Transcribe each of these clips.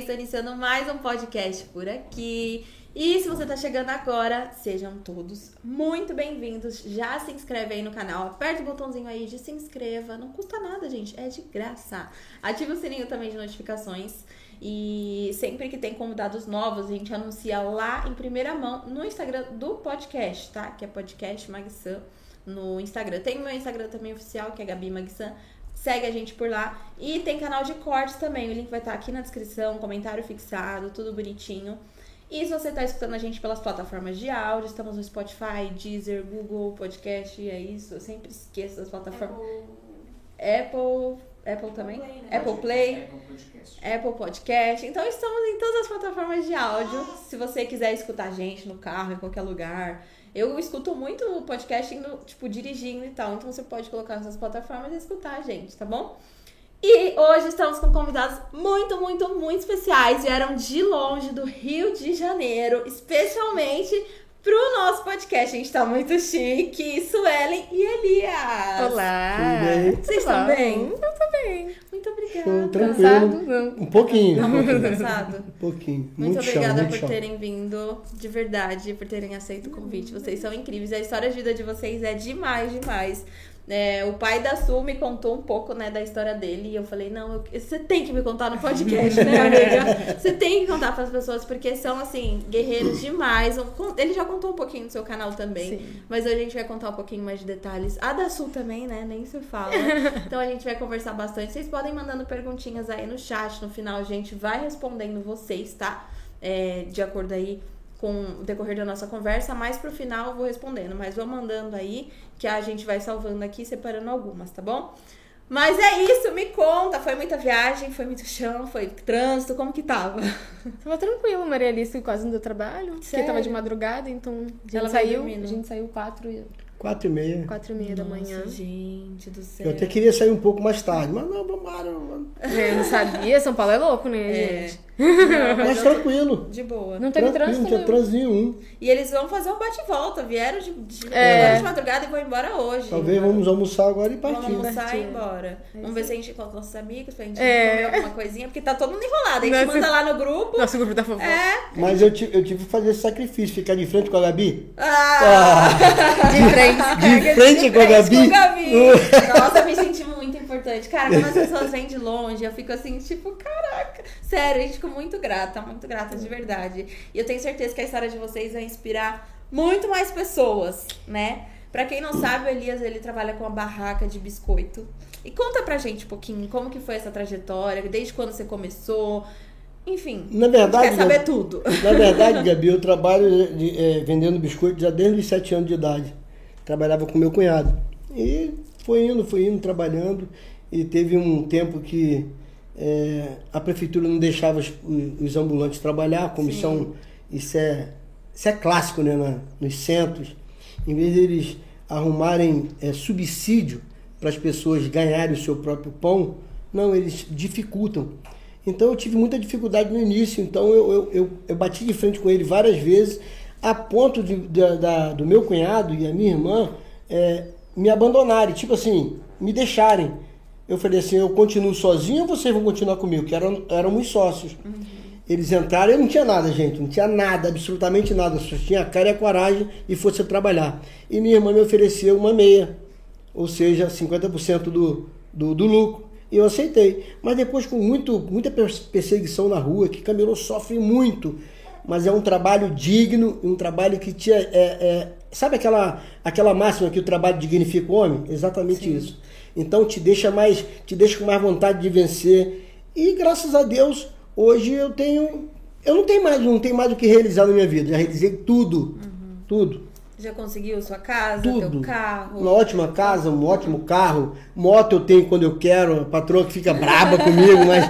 vocês? Estou iniciando mais um podcast por aqui. E se você está chegando agora, sejam todos muito bem-vindos. Já se inscreve aí no canal, aperta o botãozinho aí de se inscreva. Não custa nada, gente, é de graça. Ativa o sininho também de notificações. E sempre que tem convidados novos, a gente anuncia lá em primeira mão no Instagram do podcast, tá? Que é podcast Magsan no Instagram. Tem o meu Instagram também oficial, que é Gabi Magsan. Segue a gente por lá. E tem canal de cortes também. O link vai estar aqui na descrição, comentário fixado, tudo bonitinho. E se você está escutando a gente pelas plataformas de áudio, estamos no Spotify, Deezer, Google Podcast, é isso. Eu sempre esqueço das plataformas. Apple. Apple, também? Play, né? Apple Play. Apple Podcast. Apple Podcast. Então estamos em todas as plataformas de áudio. Se você quiser escutar a gente no carro, em qualquer lugar. Eu escuto muito podcast indo, tipo, dirigindo e tal. Então você pode colocar nessas plataformas e escutar a gente, tá bom? E hoje estamos com convidados muito, muito, muito especiais. Vieram de longe do Rio de Janeiro, especialmente pro nosso podcast. A gente tá muito chique. Suelen e Elias. Olá. Tudo bem? Vocês estão bem? Eu tô bem. Muito obrigada. Show, tranquilo. Cansado? Não. Um pouquinho. Tá muito cansado? Um pouquinho. Muito, Muito, chão, obrigada muito por chão. terem vindo, de verdade, por terem aceito o convite. Vocês são incríveis. A história de vida de vocês é demais, demais. É, o pai da Su me contou um pouco, né, da história dele e eu falei, não, eu- você tem que me contar no podcast, né, amiga? Você tem que contar para as pessoas, porque são, assim, guerreiros demais. Ele já contou um pouquinho no seu canal também, Sim. mas hoje a gente vai contar um pouquinho mais de detalhes. A da Su também, né, nem se fala. Então a gente vai conversar bastante. Vocês podem mandando perguntinhas aí no chat, no final a gente vai respondendo vocês, tá? É, de acordo aí com o decorrer da nossa conversa, mais pro final eu vou respondendo, mas vou mandando aí que a gente vai salvando aqui, separando algumas, tá bom? Mas é isso, me conta, foi muita viagem, foi muito chão, foi trânsito, como que tava? Tava tranquilo, Maria Alice quase não deu trabalho. Porque Sério? tava de madrugada, então a gente saiu. A gente saiu quatro, e- Quatro e meia. quatro e meia da manhã. Nossa, gente do céu. Eu até queria sair um pouco mais tarde, mas não, Eu não sabia, São Paulo é louco, né, É. gente? Não, Mas tranquilo. De boa. Não teve trânsito não tinha trânsito nenhum. E eles vão fazer um bate-volta, vieram de, de, É. de madrugada e vão embora hoje. Talvez vamos almoçar agora e Vamos partir. almoçar e ir Partir. embora. Vamos ver se a gente encontra nossos amigos pra gente É. comer alguma coisinha, porque tá todo mundo enrolado. A gente Nossa. manda lá no grupo. Nosso grupo da fofoca. É. Mas eu, ti- eu tive que fazer esse sacrifício, ficar de frente com a Gabi. Ah, De frente. De frente com a Frente Gabi. com Gabi. Nossa, me senti muito importante. Cara, quando as pessoas vêm de longe, eu fico assim, tipo, caraca. Sério, a gente fica muito grata, muito grata de verdade. E eu tenho certeza que a história de vocês vai inspirar muito mais pessoas, né? Pra quem não sabe, o Elias, ele trabalha com a barraca de biscoito. E conta pra gente um pouquinho como que foi essa trajetória, desde quando você começou. Enfim, Na verdade, quer saber Gabi- tudo. Na verdade, Gabi, eu trabalho de- eh, vendendo biscoito já desde os 7 anos de idade. Trabalhava com meu cunhado. E foi indo, foi indo, trabalhando. E teve um tempo que eh, a prefeitura não deixava os, os ambulantes trabalhar, a comissão, isso é, isso é clássico né, na- nos centros. Em vez deles arrumarem eh, subsídio para as pessoas ganharem o seu próprio pão, não, eles dificultam. Então eu tive muita dificuldade no início, então eu, eu, eu, eu bati de frente com ele várias vezes, a ponto de, da- da- do meu cunhado e a minha irmã eh, me abandonarem, tipo assim, me deixarem. Eu falei assim, eu continuo sozinho ou vocês vão continuar comigo? Que eram, éramos sócios. Eles entraram, eu não tinha nada, gente, não tinha nada, absolutamente nada, só tinha a cara e a coragem e fosse trabalhar. E minha irmã me ofereceu uma meia, ou seja, 50% do, do, do lucro. E eu aceitei. Mas depois, com muito, muita pers- perseguição na rua, que camelô sofre muito. Mas é um trabalho digno, um trabalho que te. É, é- sabe aquela, aquela máxima que o trabalho dignifica o homem? Exatamente isso. Então te deixa mais, te deixa com mais vontade de vencer. E graças a Deus, hoje eu tenho. Eu não tenho mais, não tenho mais o que realizar na minha vida. Já realizei tudo. Tudo. Já conseguiu sua casa, Tudo. teu carro? Uma ótima casa, um ótimo carro. Moto eu tenho quando eu quero. A patroa que fica braba comigo, mas.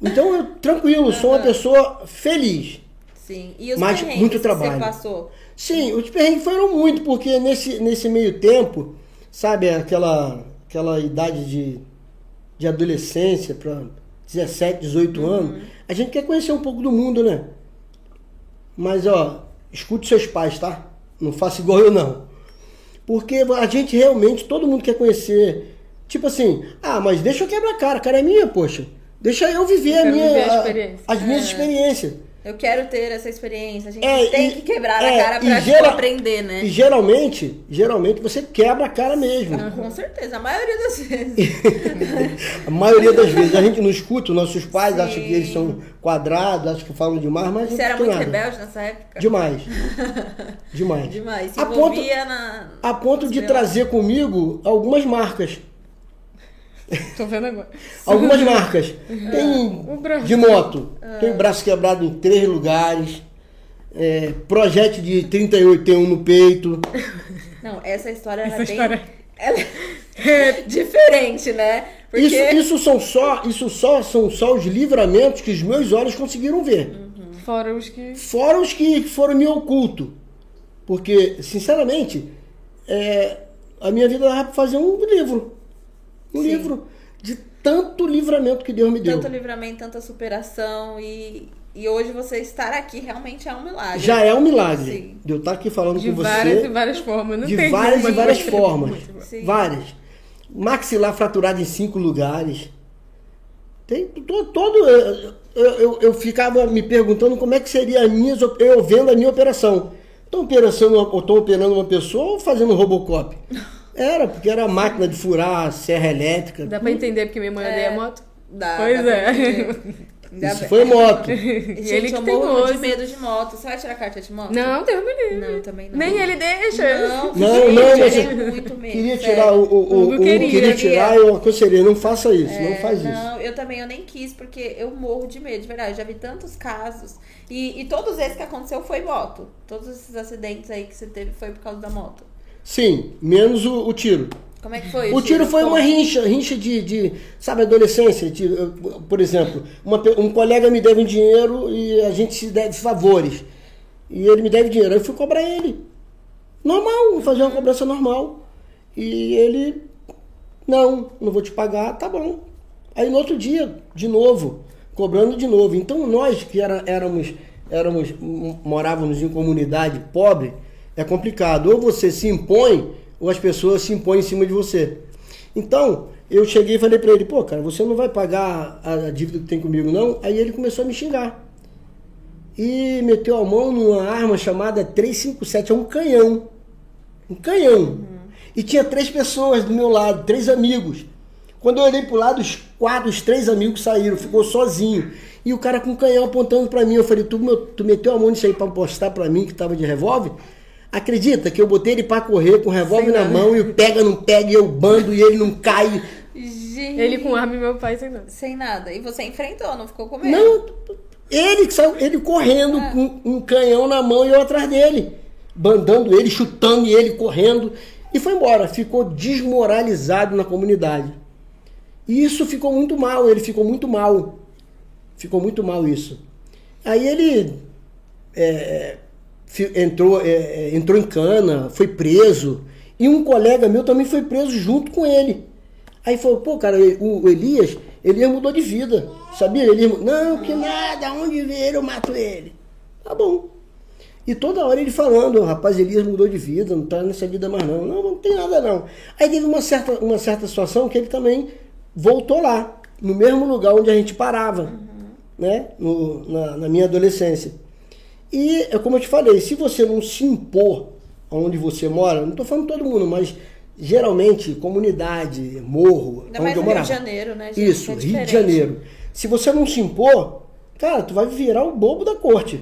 Então eu tranquilo, sou uma pessoa feliz. Sim. E os Mas muito que trabalho. você passou? Sim, os perrengues foram muito, porque nesse, nesse meio tempo, sabe, aquela, aquela idade de, de adolescência para 17, 18 anos, a gente quer conhecer um pouco do mundo, né? Mas, ó, escute seus pais, tá? Não faça igual eu, não. Porque a gente realmente, todo mundo quer conhecer. Tipo assim, ah, mas deixa eu quebrar a cara, a cara é minha, poxa. Deixa eu viver, a quero minha, a a- as minhas experiências. Eu quero ter essa experiência. A gente É, tem e- que quebrar é, a cara pra gera- aprender, né? E geralmente, geralmente você quebra a cara mesmo. Ah, Com certeza, a maioria das vezes. A maioria das vezes a gente não escuta, nossos pais Sim. acham que eles são quadrados, acham que falam demais, mas Você era muito nada. rebelde nessa época? Demais. Demais. Demais. Se A ponto, na. a ponto de trazer comigo algumas marcas. Tô vendo agora. Algumas marcas. Tem O braço. de moto. Ah. Tem braço quebrado em três lugares. É, projete de 38 tem um no peito. Não, essa história Essa bem. história. Ela é diferente, né? Porque. Isso, isso são só, isso só são só os livramentos que os meus olhos conseguiram ver. Fora os que. Fora os que foram me oculto. Porque, sinceramente, é, a minha vida dava pra fazer um livro. Um Sim. livro de tanto livramento que Deus me deu. Tanto livramento, tanta superação e, e hoje você estar aqui realmente é um milagre. Já é um milagre Sim. de eu estar aqui falando De com várias e você. várias formas. Não De tem várias e várias formas. Sim. Várias. Maxilar fraturado em cinco lugares. Tem to- todo. Eu, eu, eu ficava me perguntando como é que seria a minha, eu vendo a minha operação. Estou operando, uma pessoa ou fazendo um Robocop? Era, porque era máquina de furar, serra elétrica. Dá pra entender porque minha mãe odeia moto? Dá, Pois dá é. Isso foi moto. E Gente, ele que eu tem morro de medo de moto. Você vai tirar carta de moto? Não, Deus me livre. Não, também não. Nem ele deixa. Não, Não, gente, não, eu mas eu muito medo. Queria sério. tirar o, o, o, o- queria, queria tirar, eu aconselhei, não faça isso, não É, faz isso. Não, eu também eu nem quis, porque eu morro de medo, de verdade. Eu já vi tantos casos. E, e todos esses que aconteceu foi moto. Todos esses acidentes aí que você teve foi por causa da moto. Sim, menos o, o tiro. Como é que foi? O tiro foi Como- uma rincha, rincha de, de sabe, adolescência. de, eu, por exemplo, uma um colega me deve um dinheiro e a gente se deve favores. E ele me deve dinheiro. Aí eu fui cobrar ele. Normal, fazer uma cobrança normal. E ele, não, não vou te pagar, tá bom. Aí no outro dia, de novo, cobrando de novo. Então nós que era, éramos, éramos, morávamos em comunidade pobre, é complicado. Ou você se impõe, ou as pessoas se impõem em cima de você. Então, eu cheguei e falei pra ele, pô, cara, você não vai pagar a dívida que tem comigo, não? Aí ele começou a me xingar. E meteu a mão numa arma chamada 357, é um canhão. Um canhão. E tinha três pessoas do meu lado, três amigos. Quando eu olhei pro lado, os quatro, os três amigos saíram, ficou sozinho. E o cara com um canhão apontando pra mim. Eu falei, tu, meu- tu meteu a mão nisso aí pra postar pra mim que tava de revólver? Acredita que eu botei ele pra correr com o revólver na mão e o pega, não pega, e eu bando e ele não cai. Gente, Ele com arma e meu pai sem nada. sem nada. E você enfrentou, não ficou com medo? Não, ele saiu, ele correndo com um canhão na mão e eu atrás dele, bandando ele, chutando ele, correndo e foi embora. Ficou desmoralizado na comunidade. E isso ficou muito mal, ele ficou muito mal. Ficou muito mal isso. Aí ele é, entrou, é, é, entrou em cana, foi preso. E um colega meu também foi preso junto com ele. Aí falou, pô, cara, o, Elias, Elias mudou de vida. Sabia? Elias, mu- não, que nada, onde ver eu mato ele. Tá bom. E toda hora ele falando, "O rapaz, Elias mudou de vida, não tá nessa vida mais não. Não, não tem nada não. Aí teve uma certa, uma certa situação que ele também voltou lá, no mesmo lugar onde a gente parava, né? No- na, na minha adolescência. E é como eu te falei, se você não se impor onde você mora, não estou falando todo mundo, mas geralmente comunidade, morro, Ainda onde mais eu no Rio morava. de Janeiro, né, gente? Isso, É Rio de. Janeiro. Se você não se impor, cara, tu vai virar o bobo da corte.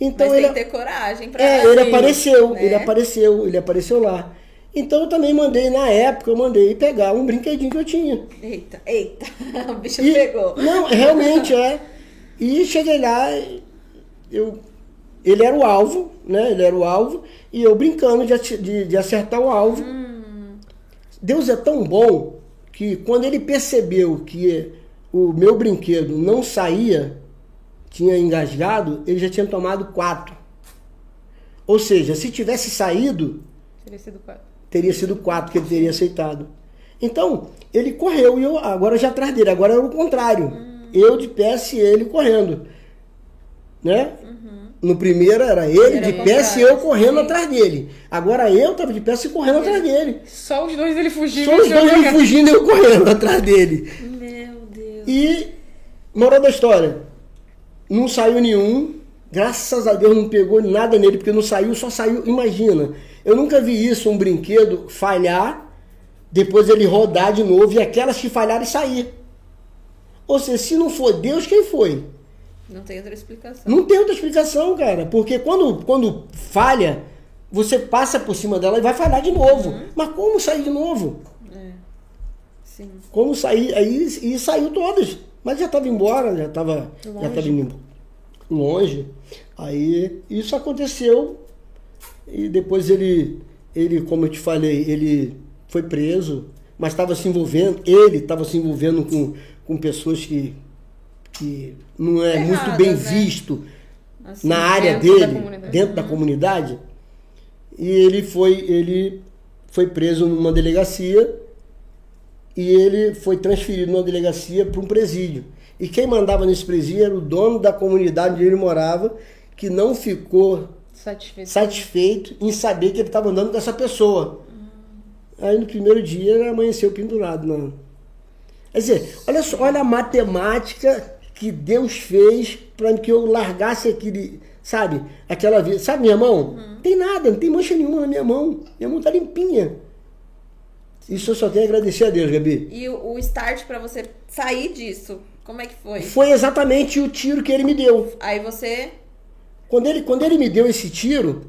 Então Mas ele, tem que ter coragem pra. é, ele apareceu, né? ele apareceu, ele apareceu lá. Então eu também mandei, na época, eu mandei pegar um brinquedinho que eu tinha. Eita, eita. o bicho E- pegou. Não, realmente é. E cheguei lá, eu, ele era o alvo, né? Ele era o alvo, e eu brincando de, de, de acertar o alvo. Hum. Deus é tão bom que quando ele percebeu que o meu brinquedo não saía, tinha engasgado, ele já tinha tomado quatro. Ou seja, se tivesse saído, Teria sido quatro. teria sido quatro que ele teria aceitado. Então, ele correu e eu agora já atrás dele. Agora era o contrário. Eu de pé e ele correndo. Né? No primeiro era ele Era de pé e eu correndo sim. atrás dele. Agora eu tava de pé e correndo atrás dele. Só os dois ele fugiu. Só os dois ele fugindo e eu correndo atrás dele. Meu Deus. E, moral da história, não saiu nenhum, graças a Deus não pegou nada nele, porque não saiu, só saiu, imagina, eu nunca vi isso, um brinquedo falhar, depois ele rodar de novo e aquelas que falharam sair. Ou seja, se não for Deus, quem foi? Não tem outra explicação. Não tem outra explicação, cara, porque quando, quando falha, você passa por cima dela e vai falhar de novo. Mas como sair de novo? É. Sim. Como sair? Aí e saiu todas. Mas já estava embora, já estava já Longe. tava indo longe. Aí isso aconteceu e depois ele, ele, como eu te falei, ele foi preso, mas estava se envolvendo, ele estava se envolvendo com, com pessoas que, que não é muito Erradas, bem né? visto Assim, na área dentro da dele, comunidade. dentro da comunidade, e ele foi, ele foi preso numa delegacia e ele foi transferido numa delegacia para um presídio. E quem mandava nesse presídio era o dono da comunidade onde ele morava, que não ficou Satisfeito. satisfeito em saber que ele estava andando com essa pessoa. Aí no primeiro dia ele amanheceu pendurado. Não. Quer dizer, olha só, olha a matemática que Deus fez para que eu largasse aquele, sabe, aquela vida. Sabe minha mão? Tem nada, não tem mancha nenhuma na minha mão. Minha mão tá limpinha. Isso eu só tenho a agradecer a Deus, Gabi. E o, o start pra você sair disso, como é que foi? Foi exatamente o tiro que ele me deu. Aí você. Quando ele, quando ele me deu esse tiro,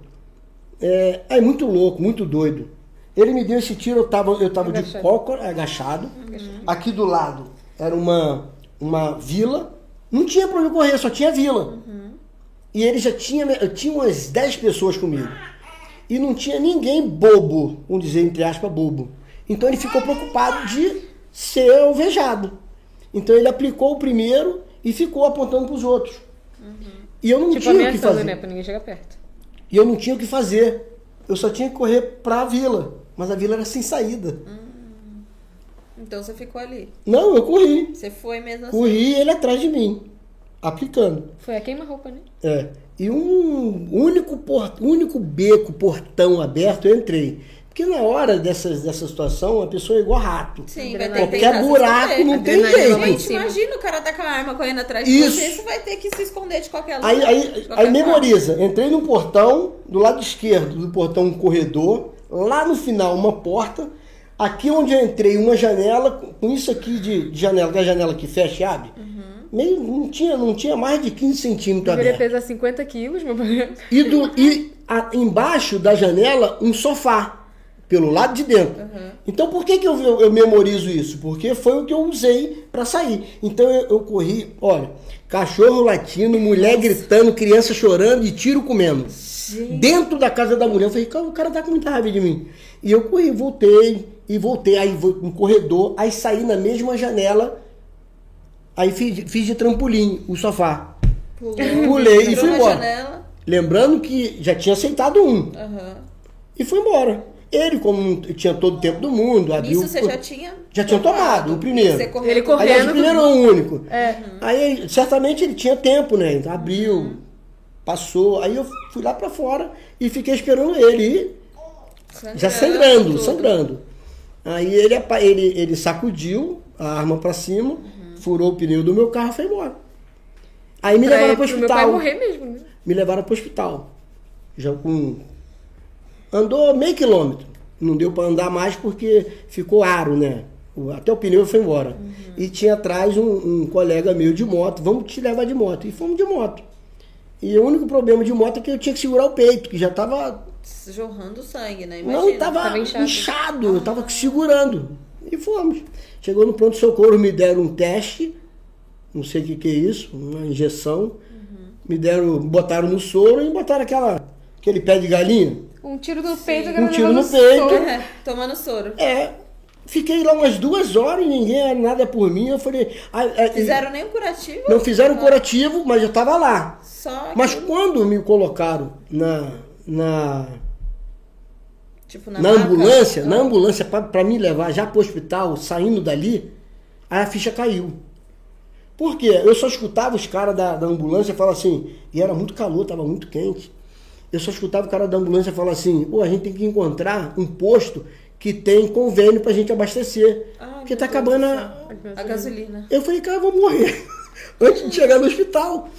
é, é muito louco, muito doido. Ele me deu esse tiro, eu tava, eu tava de cócora, agachado. Aqui do lado era uma, uma vila. Não tinha pra onde correr, só tinha vila. E ele já tinha, eu tinha umas 10 pessoas comigo. E não tinha ninguém bobo, vamos dizer, entre aspas, bobo. Então ele ficou preocupado de ser alvejado. Então ele aplicou o primeiro e ficou apontando para os outros. E eu não Tipo, tinha o que fazer. né? Pra ninguém chegar perto. E eu não tinha o que fazer. Eu só tinha que correr pra vila. Mas a vila era sem saída. Então você ficou ali. Não, eu corri. Você foi mesmo assim. Corri e ele atrás de mim. Aplicando. Foi a queima-roupa, né? É. E um único, por, único beco, portão aberto, eu entrei. Porque na hora dessa, dessa situação, a pessoa é igual rato. Sim, vai ter que Qualquer buraco não tem jeito. Gente, imagina o cara tá com a arma correndo atrás de Isso. você, você vai ter que se esconder de qualquer lugar. Aí, de aí, qualquer aí memoriza. Entrei num portão, do lado esquerdo do portão um corredor, lá no final uma porta, aqui onde eu entrei uma janela, com isso aqui de, de janela, que é a janela que fecha e abre, meio, não, tinha, não tinha mais de 15 centímetros Deveria aberto. pesar 50 quilos, meu pai. E, do, e a- embaixo da janela um sofá, pelo lado de dentro. Então por que, que eu, eu, memorizo isso? Porque foi o que eu usei para sair. Então eu, eu corri, olha, cachorro latindo, mulher gritando, criança chorando e tiro comendo. Dentro da casa da mulher, eu falei, "Cara, o cara tá com muita raiva de mim. E eu corri, voltei, e voltei, aí vou no corredor, aí saí na mesma janela, aí fiz, fiz de trampolim o sofá. Pulou, Pulei e fui embora. janela. Lembrando que já tinha aceitado um. Aham. E foi embora. Ele, como não tinha todo o tempo do mundo, abriu. Isso você já tinha Já tinha tomado, o primeiro. Você correu Ele correu. Aliás, o primeiro é o único. É. Aí, certamente, ele tinha tempo, né? Então, abriu, passou. Aí eu fui lá pra fora e fiquei esperando ele. E já sangrando, tudo. sangrando. Aí ele, ele, ele sacudiu a arma pra cima, Uhum. furou o pneu do meu carro e foi embora. Aí me Pra, levaram pro pro meu pai hospital. morrer mesmo, né? me levaram para o hospital. Já com. Andou meio quilômetro. Não deu para andar mais porque ficou aro, né? Até o pneu foi embora. E tinha atrás um, um colega meu de moto. Vamos te levar de moto. E fomos de moto. E o único problema de moto é que eu tinha que segurar o peito, que já estava. Jorrando sangue, né? Não, Imagina. estava tava inchado. inchado. Eu estava segurando. E fomos. Chegou no pronto-socorro, me deram um teste. Não sei o que, que é isso, uma injeção. Me deram, botaram no soro e botaram aquela, aquele pé de galinha. Um tiro no peito, Um tiro no peito. É, tomando soro. É, fiquei lá umas duas horas e ninguém era nada por mim. Eu falei. ah, é, Fizeram nem um curativo? Não fizeram curativo, mas eu estava lá. Só Mas aquilo, quando me colocaram na, na, tipo, na, na ambulância, Ah. na ambulância para me levar já para o hospital, saindo dali, aí a ficha caiu. Por quê? Eu só escutava os caras da, da ambulância falar assim, e era muito calor, estava muito quente. Eu só escutava o cara da ambulância falar assim, pô, a gente tem que encontrar um posto que tem convênio para a gente abastecer. Ai, porque tá acabando a, A gasolina. Eu falei, cara, eu vou morrer antes de chegar no hospital.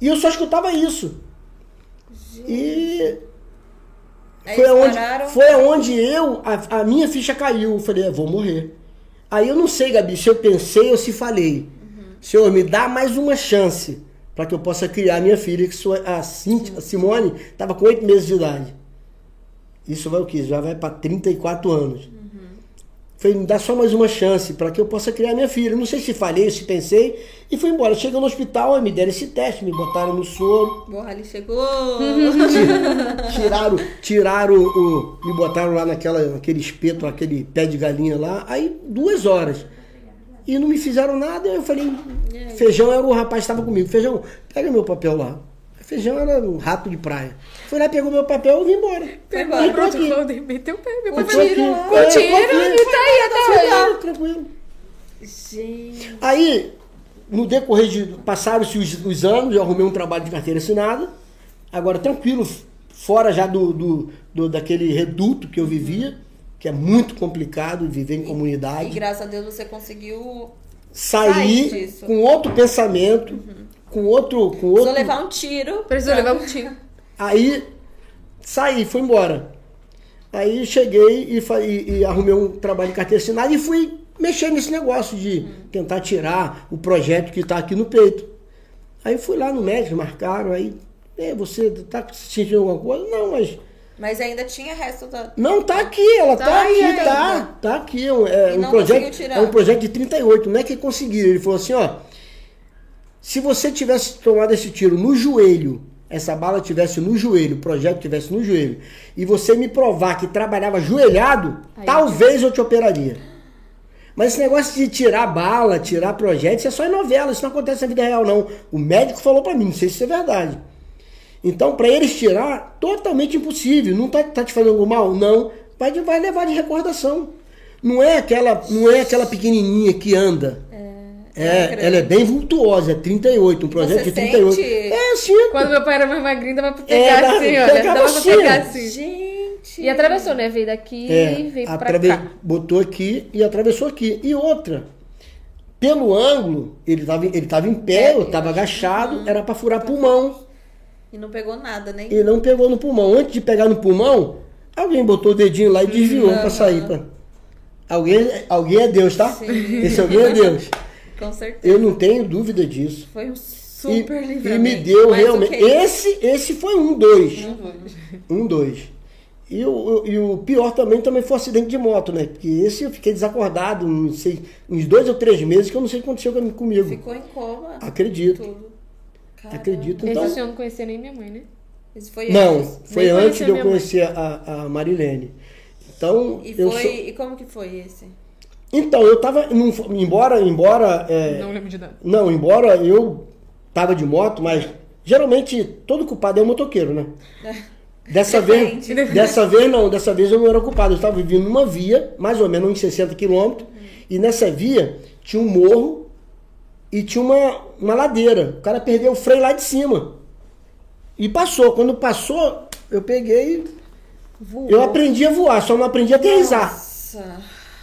E eu só escutava isso. E Aí foi aonde, foi aonde eu, a, a minha ficha caiu. Eu falei, é, vou morrer. Aí eu não sei, Gabi, se eu pensei ou se falei. Senhor, me dá mais uma chance para que eu possa criar minha filha, que sua, a, Cintia, a Simone estava com oito meses de idade. Isso vai o quê? Já vai para 34 anos. Falei, me dá só mais uma chance para que eu possa criar minha filha. Não sei se falhei, se pensei. E fui embora. Chegou no hospital, me deram esse teste, me botaram no soro. Borra ali chegou. Tiraram, tiraram o. Me botaram lá naquela, naquele espeto, aquele pé de galinha lá. Aí, duas horas. E não me fizeram nada. Eu falei, feijão era o rapaz que estava comigo. Feijão, pega meu papel lá. Feijão era um rato de praia. Fui lá, pegou meu papel e vim embora. E tô Pronto, aqui. Meteu o pé, meu aqui. tirou. É, e tá aí até hoje. Tranquilo, tranquilo. Gente. Aí, no decorrer de. Passaram-se os, os anos, eu arrumei um trabalho de carteira assinada. Agora, tranquilo, fora já do, do, do- daquele reduto que eu vivia, que é muito complicado viver em E comunidade. graças a Deus você conseguiu Sair Sai disso. com outro pensamento, com outro. Com outro levar um tiro. Precisou levar um tiro. Aí saí, fui embora. Aí cheguei e, e- e arrumei um trabalho de carteira assinada e fui mexer nesse negócio de tentar tirar o projeto que está aqui no peito. Aí fui lá no médico, marcaram, aí, "É, você tá sentindo alguma coisa? Não, mas. Mas ainda tinha resto da. Não, tá aqui, ela tá, Tá aí aqui, ainda. tá. Tá aqui. É um, é projeto, é um projeto de 38, não é que conseguiram. Ele falou assim, ó. Se você tivesse tomado esse tiro no joelho, essa bala tivesse no joelho, o projeto tivesse no joelho, e você me provar que trabalhava ajoelhado, Aí talvez eu te operaria. Mas esse negócio de tirar bala, tirar projeto, isso é só em novela, isso não acontece na vida real, não. O médico falou pra mim, não sei se isso é verdade. Então, pra eles tirar, totalmente impossível. Não tá, tá te fazendo algum mal? Não. Vai, de- vai levar de recordação. Não é aquela, não é aquela pequenininha que anda. É, ela é bem vultuosa, é 38, um projeto Você de 38. sente? É assim. Quando meu pai era mais magrinho, dava pra É, pegar assim, olha. Dava pra assim, pegar assim. Gente. E atravessou, né? Veio daqui É, e veio pra atrave- cá. botou aqui e atravessou aqui. E outra, pelo ângulo, ele estava ele tava em pé, eu estava agachado, era para furar pulmão. E não pegou nada, nem. E não pegou no pulmão. Antes de pegar no pulmão, alguém botou o dedinho lá e desviou para sair. Pra... Alguém, alguém é Deus, tá? Sim. Esse alguém é Deus. Com certeza. Eu não tenho dúvida disso. Foi um E, super e livramento. me deu Mas realmente. Esse, esse foi um, dois. Uhum. Um, dois. E o, e o pior também, também foi o acidente de moto, né? Porque esse eu fiquei desacordado, não sei, uns dois ou três meses que eu não sei o que aconteceu com- comigo. Ficou em coma. Acredito, Tudo. Caramba. acredito. Esse Então, o senhor não conhecia nem minha mãe, né? Esse foi não, antes. foi Nem antes de eu conhecer a, a Marilene. Então, E, eu foi... sou- e como que foi esse? então eu tava, num- embora, embora, é, Não lembro de nada. Não, embora eu tava de moto, mas geralmente todo culpado é o motoqueiro, né? Dessa vez, dessa vez não, dessa vez eu não era culpado. Eu estava vivendo numa via, mais ou menos uns 60 quilômetros, e nessa via tinha um morro e tinha uma, uma ladeira. O cara perdeu o freio lá de cima. E passou. Quando passou, eu peguei. Voou. Eu aprendi a voar, só não aprendi a.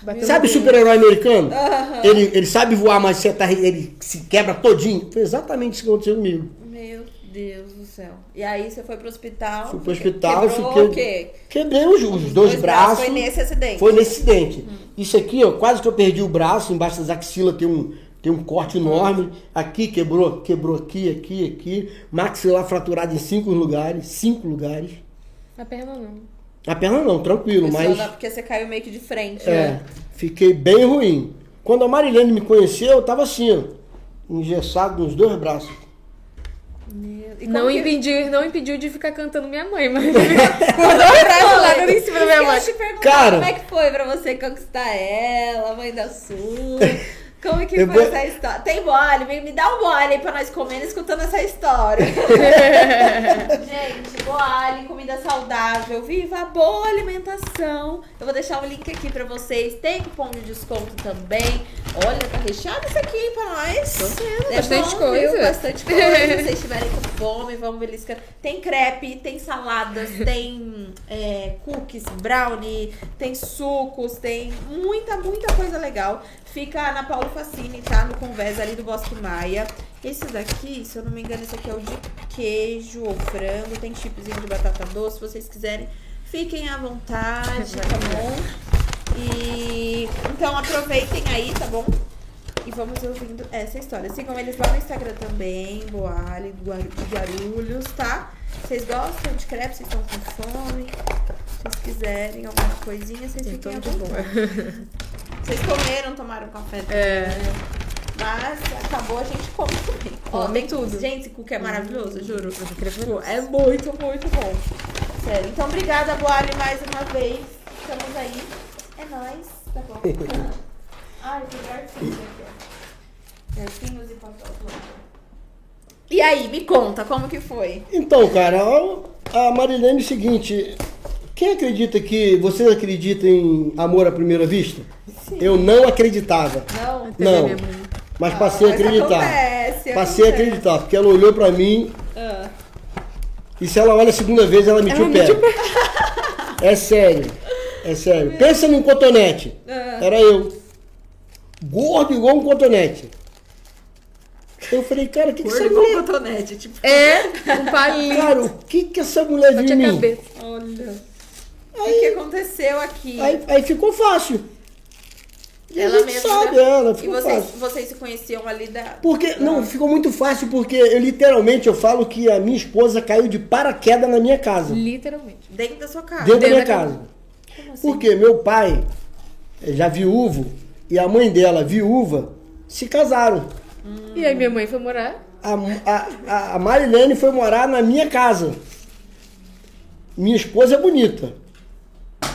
Bateu Sabe super-herói americano? Aham. Ele, ele sabe voar, mas você tá, ele se quebra todinho. Foi exatamente isso que aconteceu comigo. Meu Deus do céu. E aí você foi pro hospital. Fui pro hospital, quebrou fiquei- o quê? Quebrei os, os dois, braços. Foi nesse acidente. Foi nesse acidente. Isso aqui, ó, quase que eu perdi o braço, embaixo das axilas tem um, tem um corte enorme. Aqui quebrou, quebrou aqui, aqui, aqui. Maxilar fraturado em cinco lugares, cinco lugares. A perna não. A perna não, tranquilo, Só mas dá- Porque você caiu meio que de frente, é, né? fiquei bem ruim. Quando a Marilene me conheceu, eu tava assim, ó, engessado nos dois braços. E Não, que- impediu, não impediu de ficar cantando minha mãe, mas botou o braço lá dando em cima da minha Eu mãe. te perguntar Cara. como é que foi pra você conquistar ela, mãe da sua. Como é que Eu foi vou- essa história? Tem mole? Me, me dá um mole aí pra nós comer escutando essa história. Gente, boa comida saudável, viva a boa alimentação. Eu vou deixar o link aqui pra vocês. Tem cupom de desconto também. Olha, tá recheado isso aqui pra nós. É bastante bom, viu? coisa. Bastante coisa. Se vocês estiverem com fome, vamos beliscar. Tem crepe, tem saladas, tem é, cookies, brownie, tem sucos, tem muita, muita coisa legal. Fica na Facine, tá? No Convés ali do Bosque Maia. Esse daqui, se eu não me engano, esse aqui é o de queijo ou frango. Tem chipzinho de batata doce, se vocês quiserem. Fiquem à vontade, tá bom? E então aproveitem aí, tá bom? E vamos ouvindo essa história. Sigam eles lá no Instagram também, de Guarulhos, tá? Vocês gostam de crepe? Vocês estão com fome? Se vocês quiserem alguma coisinha, vocês fiquem à vontade. Vocês comeram, tomaram café também, É. né? Mas acabou, a gente come também. Ó, Come tem tudo. Gente, esse cookie é maravilhoso, juro. Tipo, é muito, muito bom. Sério. Então, obrigada, Boali, mais uma vez. Estamos aí. É nóis. Tá bom. Ai, tem garfinhos aqui, e. E aí, me conta, como que foi? Então, cara, a a Marilene é o seguinte. Quem acredita que. Vocês acreditam em amor à primeira vista? Eu não acreditava. Não? Não. minha mãe. Mas passei a acreditar. acontece, Passei a acontece. acreditar, porque ela olhou pra mim Ah, e se ela olha a segunda vez, ela metiu Ela o pé. metiu É sério. É sério. Pensa num cotonete. Ah. Era eu. Gordo igual um cotonete. Eu falei, cara, o que, que essa mulher. cotonete, tipo. É, um palito. Cara, o que, que essa mulher Só viu em tinha cabeça. Olha. O que aconteceu aqui? Aí, aí ficou fácil. E Ela mesma. sabe, já- ela E ficou vocês, fácil. vocês se conheciam ali da. Porque, da- não, ficou muito fácil porque eu literalmente eu falo que a minha esposa caiu de paraquedas na minha casa. Literalmente. Dentro da sua casa. Dentro da minha da casa. Como assim? Porque meu pai, é já viúvo, e a mãe dela, viúva, se casaram. E aí minha mãe foi morar. A, a, a Marilene foi morar na minha casa. Minha esposa é bonita.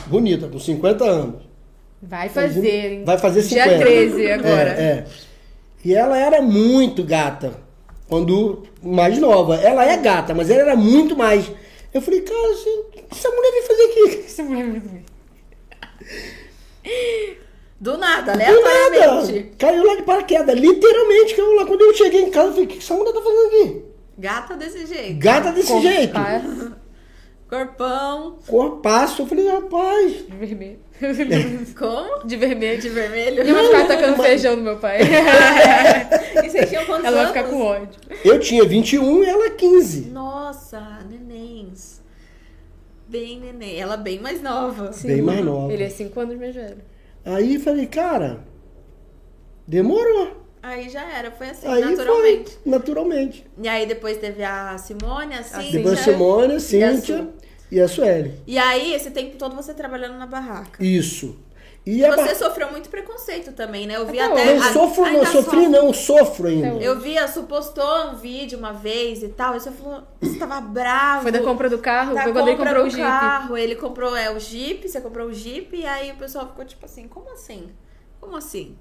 Bonita, com 50 anos. Vai fazer, hein? Vai fazer 50. Dia 13 agora. É, é. E ela era muito gata. Quando mais nova. Ela é gata, mas ela era muito mais. Eu falei, cara, o que essa mulher veio fazer aqui? Essa mulher me dormiu. Do nada, Do nada. Caiu lá de paraquedas. Literalmente caiu lá. Quando eu cheguei em casa, eu falei, o que essa mulher tá fazendo aqui? Gata desse jeito. Gata desse Com jeito. paz Corpão. Corpaço. Eu falei, rapaz. De vermelho. Como? De vermelho. De vermelho? E vai ficar tacando feijão no meu pai. E vocês tinham quantos Ela vai ficar com ódio. Eu tinha 21 e ela 15. Nossa, nenéns. Bem neném. Ela bem mais nova. Bem mais nova. Ele é 5 anos mais velho. Aí falei, cara, demorou. Aí já era, foi assim, Aí naturalmente. foi, naturalmente. E aí depois teve a Simone, a Cíntia. Depois a Simone, a E a Cíntia Su. e a Sueli. E aí, esse tempo todo você trabalhando na barraca. Isso. E Você sofreu muito preconceito também, né? Eu vi Até até. hoje. Não a- sofro, não, ainda sofri sofre. não, sofro ainda. Eu vi, a Su postou um vídeo uma vez e tal, e você falou, você tava bravo. Foi da compra do carro, da foi quando ele comprou o Jeep. carro. Ele comprou é, o Jeep, você comprou o Jeep, e aí o pessoal ficou tipo assim, como assim? Como assim?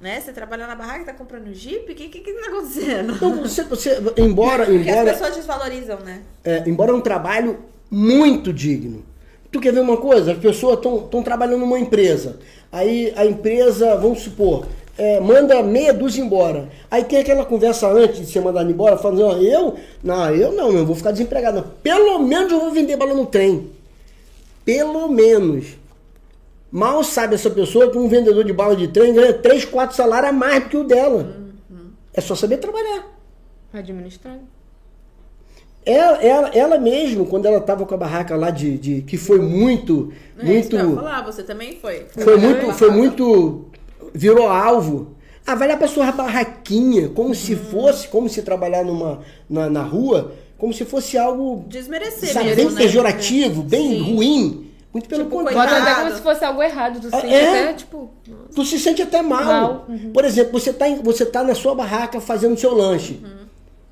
Né? Você trabalha na barraca e tá comprando Jeep? O que, que, que tá acontecendo? Então, você, você, embora, Porque as embora, pessoas desvalorizam, né? é, embora é um trabalho muito digno. Tu quer ver uma coisa? As pessoas estão trabalhando numa empresa. Aí a empresa, vamos supor, é, manda meia dúzia embora. Aí tem aquela conversa antes de ser mandado embora, falando, ó, eu? Não, eu não, eu vou ficar desempregado. Pelo menos eu vou vender bala no trem. Pelo menos. Mal sabe essa pessoa que um vendedor de bala de trem ganha 3, 4 salários a mais do que o dela. É só saber trabalhar. Administrando. Ela, ela, ela mesmo, quando ela tava com a barraca lá de. de que foi muito. É muito. falar, você também foi. Foi muito. Foi muito. Virou alvo. Ah, vai lá pra sua barraquinha, como se fosse, como se trabalhar numa, na, na rua, como se fosse algo Desmerecer sabe, mesmo, bem né? pejorativo, bem Sim. ruim. Muito pelo Tipo, contrário. Bota até como se fosse algo errado. Tu Ah, sente é? até, tipo... Tu se sente até mal. Mal, uhum. Por exemplo, você tá, em- você tá na sua barraca fazendo seu lanche. Não,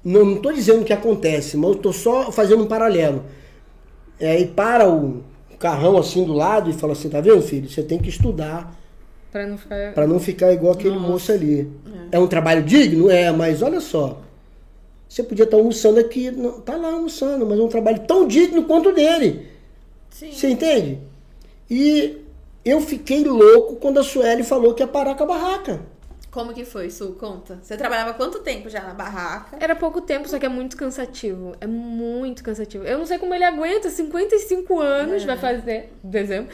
não tô dizendo que acontece, mas eu tô só fazendo um paralelo. É, e para o carrão assim do lado e fala assim, tá vendo, filho? Você tem que estudar Pra não ficar... para não ficar igual aquele moço ali. É. um trabalho digno? É, mas olha só. Você podia estar almoçando aqui, não, tá lá almoçando, mas é um trabalho tão digno quanto o dele. Sim. Você entende? E eu fiquei louco quando a Sueli falou que ia parar com a barraca. Como que foi, Su? Conta. Você trabalhava quanto tempo já na barraca? Era pouco tempo, só que é muito cansativo. É muito cansativo. Eu não sei como ele aguenta, 55 anos vai fazer em dezembro.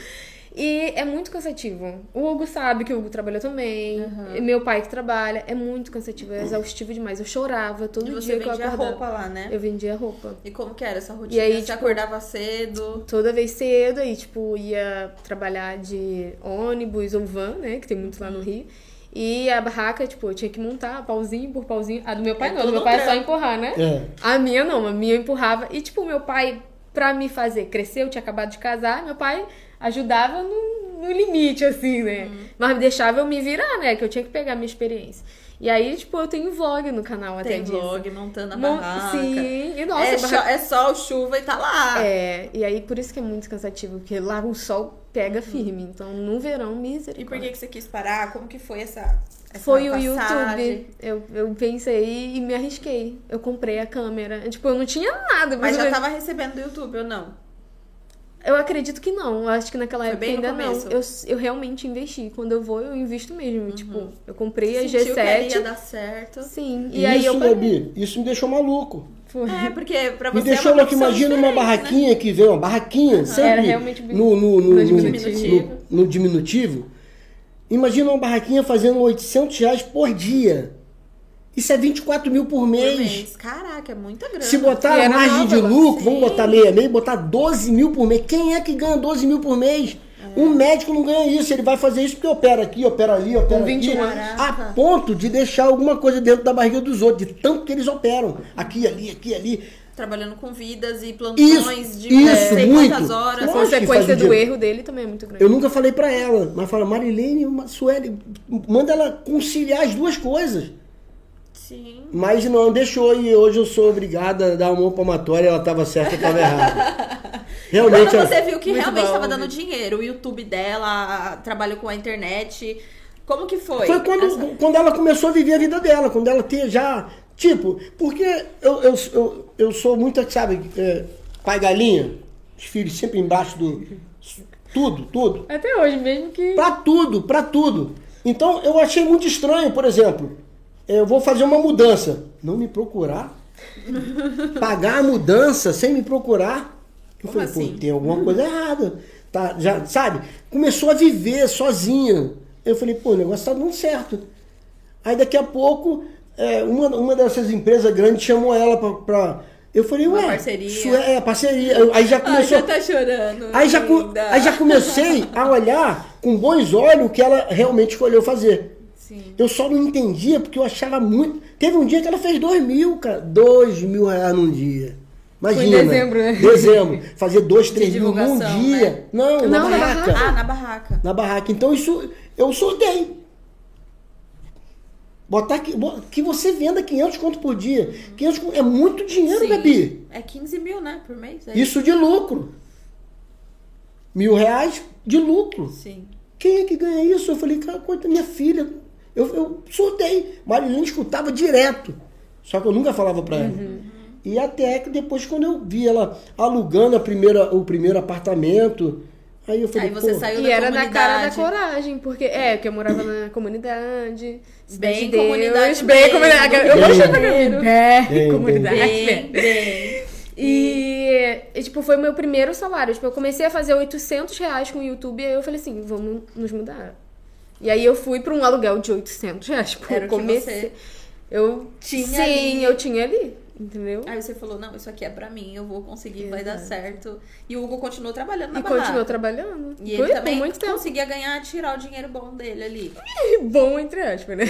E é muito cansativo. O Hugo sabe que o Hugo trabalha também. E meu pai que trabalha. É muito cansativo, é exaustivo demais. Eu chorava todo E você dia que eu vendia acordava. roupa lá, né? Eu vendia roupa. E como que era essa rotina? E aí, você tipo- acordava cedo? Toda vez cedo, aí, tipo, ia trabalhar de ônibus ou van, né? Que tem muito lá no Uhum. Rio. E a barraca, tipo, eu tinha que montar pauzinho por pauzinho. A do meu pai É não, a do meu pai é só empurrar, né? É. A minha não, a minha eu empurrava. E, tipo, meu pai, pra me fazer crescer, eu tinha acabado de casar, meu pai ajudava no, no limite, assim, né? Uhum. Mas deixava eu me virar, né? Que eu tinha que pegar a minha experiência. E aí, tipo, eu tenho vlog no canal até Tem disso. vlog montando a Mon- barraca. Sim, e nossa, é, barraca- é sol, chuva e tá lá. é, e aí por isso que é muito cansativo, porque lá o sol pega firme. Então no verão, Uhum. E misericórdia. por que, que você quis parar? Como que foi essa, essa Foi o passagem? YouTube. Eu, eu pensei e me arrisquei. Eu comprei a câmera. Tipo, eu não tinha nada. Mas já eu, tava recebendo do YouTube ou não? Eu acredito que não. Eu acho que naquela Foi época bem no ainda não. Eu, eu realmente investi. Quando eu vou, eu invisto mesmo. Tipo, eu comprei a Uhum. Sentiu que ali G7. ia dar certo. Sim. E, E aí eu isso. Gabi, isso me deixou maluco. Foi. É, porque pra Me você é deixou uma louco. Imagina uma né? barraquinha que vem, uma barraquinha, sempre Era realmente no, no, no, no no- diminutivo. no- no diminutivo. Imagina uma barraquinha fazendo 800 reais por dia. Isso é 24 mil por Por mês. mês. Caraca, é muita grana. Se botar a era margem nova, de ela- lucro, vamos Sim. botar meia meia, botar 12 mil por mês. Quem é que ganha 12 mil por mês? É. Um médico não ganha isso, ele vai fazer isso porque opera aqui, opera ali, opera Com 21 aqui. anos. A ponto de deixar alguma coisa dentro da barriga dos outros, de tanto que eles operam. Aqui, ali, aqui, ali. Trabalhando com vidas e plantões Isso, de isso, sei muito. quantas horas. A consequência do erro dele também é muito grande. Eu nunca falei pra ela, mas fala, Marilene, Sueli, manda ela conciliar as duas coisas. Sim. Mas não, deixou e hoje eu sou obrigada a dar uma palmatória, ela estava certa, eu estava errada. Realmente, Quando ela- você viu que Muito realmente estava dando dinheiro, o YouTube dela, trabalhou com a internet. Como que foi? Foi quando, essa- quando ela começou a viver a vida dela, quando ela tinha já. Tipo, porque eu, eu, eu, eu sou muito, sabe, é, pai galinha, os filhos sempre embaixo do. Tudo, tudo. Até hoje, mesmo que. Pra tudo, pra tudo. Então eu achei muito estranho, por exemplo, eu vou fazer uma mudança. Não me procurar? Pagar a mudança sem me procurar? Eu Como falei, assim? pô, tem alguma coisa errada. Tá, já, sabe? Começou a viver sozinha. Eu falei, pô, o negócio tá dando certo. Aí daqui a pouco, é, uma, uma dessas empresas grandes chamou ela pra. pra- eu falei, Uma ué. parceria. isso é, é, parceria. Aí já começou. já tá chorando. Aí já, aí já comecei a olhar com bons olhos o que ela realmente escolheu fazer. Sim. Eu só não entendia porque eu achava muito. Teve um dia que ela fez dois mil, cara. Dois mil reais num dia. Imagina. Foi em dezembro, né? Dezembro. Fazer dois, três mil num divulgação, dia. né? Não, na Não, na barraca. Ah, na barraca. Na barraca. Então isso eu sorteio. Botar que, que você venda 500 conto por dia. 500 conto, é muito dinheiro, Sim. Gabi. É 15 mil, né? Por mês? É Isso de lucro. Mil reais de lucro. Sim. Quem é que ganha isso? Eu falei, cara, coisa da minha filha. Eu, eu surtei. Marilene escutava direto. Só que eu nunca falava pra ela. E até que depois, quando eu vi ela alugando a primeira, o primeiro apartamento, aí eu falei, Aí você pô, saiu E da era na cara da comunidade. coragem, porque é, que eu morava na comunidade. Bem de Deus, comunidade bem mesmo, comunidade. Eu Rio vou de chamar Janeiro. bem, Bem, comunidade. Bem, bem. E, e, tipo, foi o meu primeiro salário. Tipo, eu comecei a fazer 800 reais com o YouTube e aí eu falei assim, vamos nos mudar. E aí eu fui pra um aluguel de 800 reais. Tipo, Era o eu comecei. Eu tinha Sim, ali. eu tinha ali. Entendeu? Aí você falou, não, isso aqui é pra mim, eu vou conseguir, vai dar certo. E o Hugo continuou trabalhando na E barraca. continuou trabalhando. E Foi ele também muito tempo. conseguia ganhar, tirar o dinheiro bom dele ali. Bom, entre aspas, né?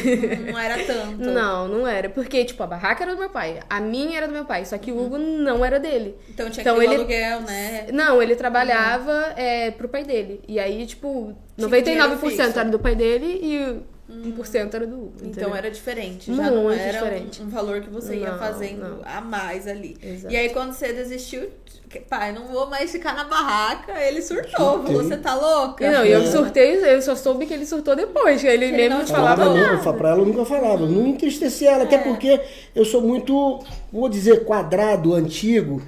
Não era tanto. Não, não era. Porque, tipo, a barraca era do meu pai. A minha era do meu pai. Só que o Hugo não era dele. Então tinha Então que ele- aluguel, né? Não, ele trabalhava é, pro pai dele. E aí, tipo, Tinha 99% dinheiro fixo. era do pai dele e 1% era do Hugo. Então entendeu? era diferente. Já não Muito era um- diferente. Um, valor que você ia Não, fazendo não. a mais ali. Exato. E aí quando você desistiu, pai, não vou mais ficar na barraca, ele surtou. Surtei. Falou, você tá louca? Não, e eu É. surtei, eu só soube que ele surtou depois. que Ele ele mesmo não te falava nada. não, pra ela eu nunca falava. Não entristecia ela, até É. porque eu sou muito, vou dizer, quadrado, antigo.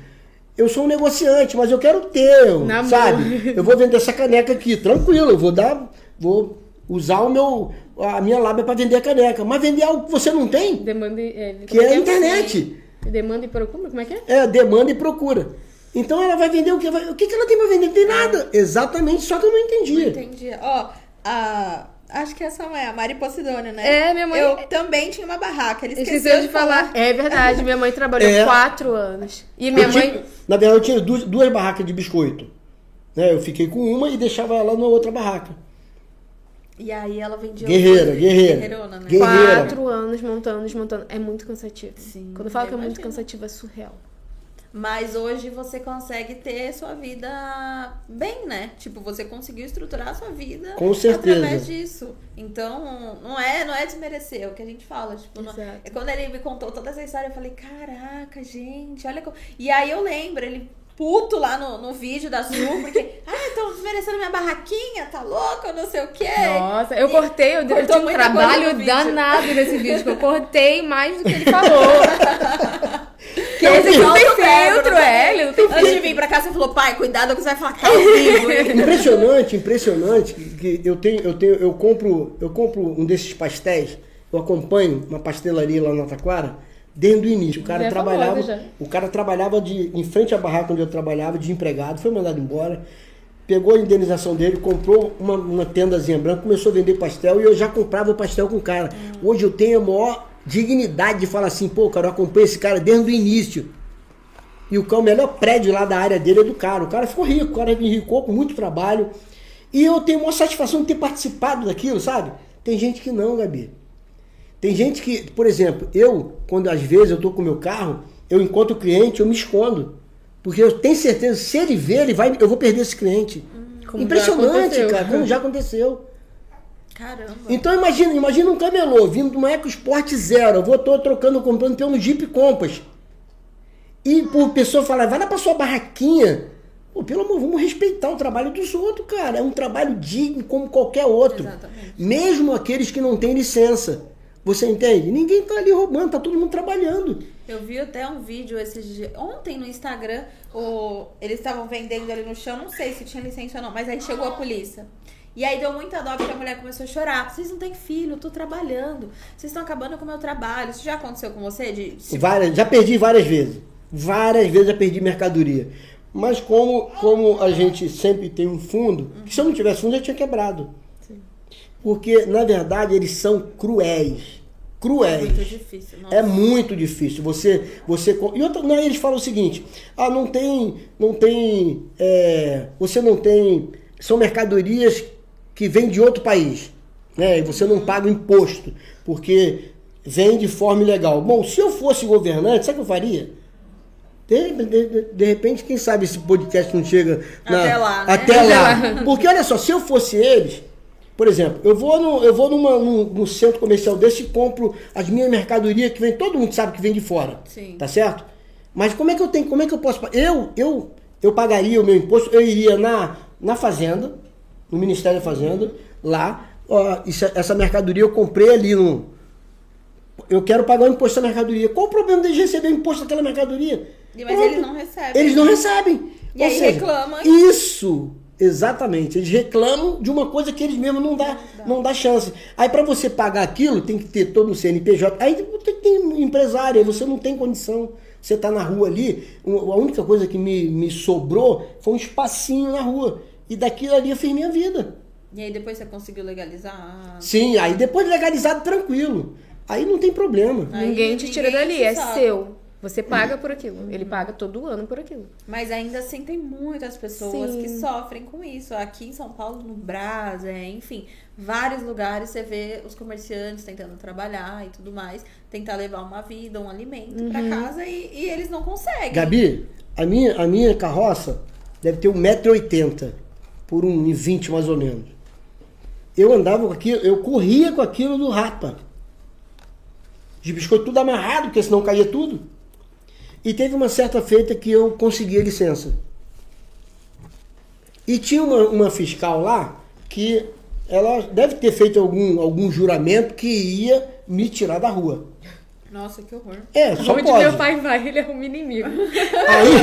Eu sou um negociante, mas eu quero ter, sabe? Eu vou vender essa caneca aqui, tranquilo, eu vou dar, vou usar o meu, a minha lábia para vender a caneca. Mas vender algo que você não tem, Demanda e. É, que é a internet. Demanda e procura? Como é que é? É, demanda e procura. Então ela vai vender o que? O que, que ela tem pra vender? Não tem nada. Exatamente, só que eu não entendi. Entendi. Ó, a. Acho que essa é a Mari Posidônia, né? É, minha mãe- Eu também tinha uma barraca. Ele esqueceu, Esqueceu de falar. É verdade, minha mãe trabalhou É. quatro anos. E minha Eu mãe. tinha- na verdade, eu tinha duas, duas barracas de biscoito. Né? Eu fiquei com uma e deixava ela na outra barraca. E aí ela vendia. Guerreira, coisa- guerreira. Guerreirona, né? Guerreira. Quatro anos montando, desmontando. É muito cansativo. Sim, Quando eu falo que é muito cansativo, é surreal. Mas hoje você consegue ter sua vida bem, né? Tipo, você conseguiu estruturar a sua vida Com certeza. através disso. Então, não é, não é desmerecer, é o que a gente fala. Tipo, não- Exato. é quando ele me contou toda essa história, eu falei, caraca, gente, olha como. E aí eu lembro, ele puto lá no, no vídeo da Su, porque, ah, estão desmerecendo minha barraquinha, tá louca, não sei o quê. Nossa, eu E cortei, eu, eu um trabalho danado nesse vídeo, que eu cortei mais do que ele falou. que esse Ele não tem filtro, é, ele não tem Antes de vir pra cá, você falou, pai, cuidado que você vai falar que tá. Impressionante, impressionante que que eu tenho, eu tenho, eu compro, eu compro um desses pastéis, eu acompanho uma pastelaria lá na Taquara desde o início. O cara Já é trabalhava, o cara trabalhava de em frente à barraca onde eu trabalhava de empregado, foi mandado embora. Pegou a indenização dele, comprou uma, uma tendazinha branca, começou a vender pastel e eu já comprava o pastel com o cara. Hoje eu tenho a maior dignidade de falar assim, pô, cara, eu acompanho esse cara desde o início. E o, ca- o melhor prédio lá da área dele é do cara. O cara ficou rico, o cara enricou com muito trabalho. E eu tenho uma satisfação de ter participado daquilo, sabe? Tem gente que não, Gabi. Tem gente que, por exemplo, eu, quando às vezes eu tô com o meu carro, eu encontro o cliente, eu me escondo. Porque eu tenho certeza, se ele ver, ele vai, eu vou perder esse cliente. Como já Impressionante, cara, como já aconteceu. Caramba. Então imagina, imagina um camelô vindo de uma EcoSport Zero, eu vou tô trocando, comprando pelo Jeep Compass. E por pessoa falar, vai lá pra sua barraquinha. Pô, pelo amor, vamos respeitar o trabalho dos outros, cara. É um trabalho digno como qualquer outro. Exatamente. Mesmo aqueles que não têm licença. Você entende? Ninguém tá ali roubando, tá todo mundo trabalhando. Eu vi até um vídeo esses dias, ontem no Instagram, o, eles estavam vendendo ali no chão, não sei se tinha licença ou não, mas aí chegou a polícia. E aí deu muita dó porque a mulher começou a chorar. Vocês não têm filho, eu tô trabalhando. Vocês estão acabando com o meu trabalho. Isso já aconteceu com você? De, Várias, já perdi várias vezes. Várias vezes já perdi mercadoria. Mas como, como a gente sempre tem um fundo, que se eu não tivesse fundo, eu tinha quebrado. Porque, na verdade, eles são cruéis. é Cruéis. muito difícil. Nossa. É muito difícil. Você, você e outra, não, eles falam o seguinte: ah, não tem, não tem, é, você não tem, são mercadorias que vêm de outro país, né? E você não paga imposto porque vem de forma ilegal. Bom, se eu fosse governante, sabe o que eu faria? De, de- de repente, quem sabe esse podcast não chega na- Até lá, né? até lá. Porque olha só, se eu fosse eles, por exemplo, eu vou, no, eu vou numa, num, num centro comercial desse e compro as minhas mercadorias que vem, todo mundo sabe que vem de fora. Sim. Tá certo? Mas como é que eu tenho, como é que eu posso. Eu, eu, eu pagaria o meu imposto, eu iria na, na fazenda, no Ministério da Fazenda, lá, ó, isso- essa mercadoria eu comprei ali no. Eu quero pagar o imposto da mercadoria. Qual o problema deles receber o imposto daquela mercadoria? Mas Pronto. eles não recebem. Eles não recebem. E Ou aí seja, reclamam. Isso, exatamente. Eles reclamam de uma coisa que eles mesmos não dá, não dá chance. Aí para você pagar aquilo, tem que ter todo o CNPJ. Aí tem que ter empresário, aí você não tem condição. Você tá na rua ali, um- a única coisa que me, me sobrou foi um espacinho na rua. E daquilo ali eu fiz minha vida. E aí depois você conseguiu legalizar. Sim, aí depois de legalizado, tranquilo. Aí não tem problema. Aí ninguém te tira ninguém dali, é sabe. seu. Você paga por aquilo. Ele paga todo ano por aquilo. Mas ainda assim tem muitas pessoas Sim. que sofrem com isso. Aqui em São Paulo, no Brás, é, enfim, vários lugares você vê os comerciantes tentando trabalhar e tudo mais, tentar levar uma vida, um alimento pra casa e, e eles não conseguem. Gabi, a minha, a minha carroça deve ter 1,80m por 1,20m mais ou menos. Eu andava com aquilo, eu corria com aquilo do rapa. De biscoito tudo amarrado, porque senão caía tudo. E teve uma certa feita que eu consegui a licença. E tinha uma, uma fiscal lá que ela deve ter feito algum, algum juramento que ia me tirar da rua. Nossa, que horror. É, só Onde pode. meu pai vai, ele arruma inimigo. Aí,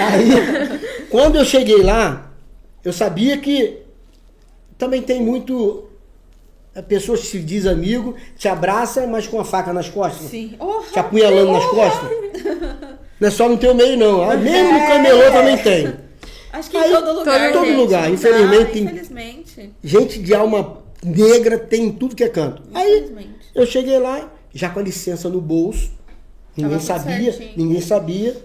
aí, quando eu cheguei lá, eu sabia que também tem muito. A pessoa se diz amigo, te abraça, mas com a faca nas costas. Sim. Oh, Te apunhalando nas costas. Não é só no teu meio, não. Ah, Mesmo no camelô também tem. Acho que Aí, em todo lugar. todo gente. lugar, infelizmente, Infelizmente. Gente de alma negra tem em tudo que é canto. Aí Infelizmente. eu cheguei lá, já com a licença no bolso. Ninguém Tava sabia, certinho. ninguém sabia.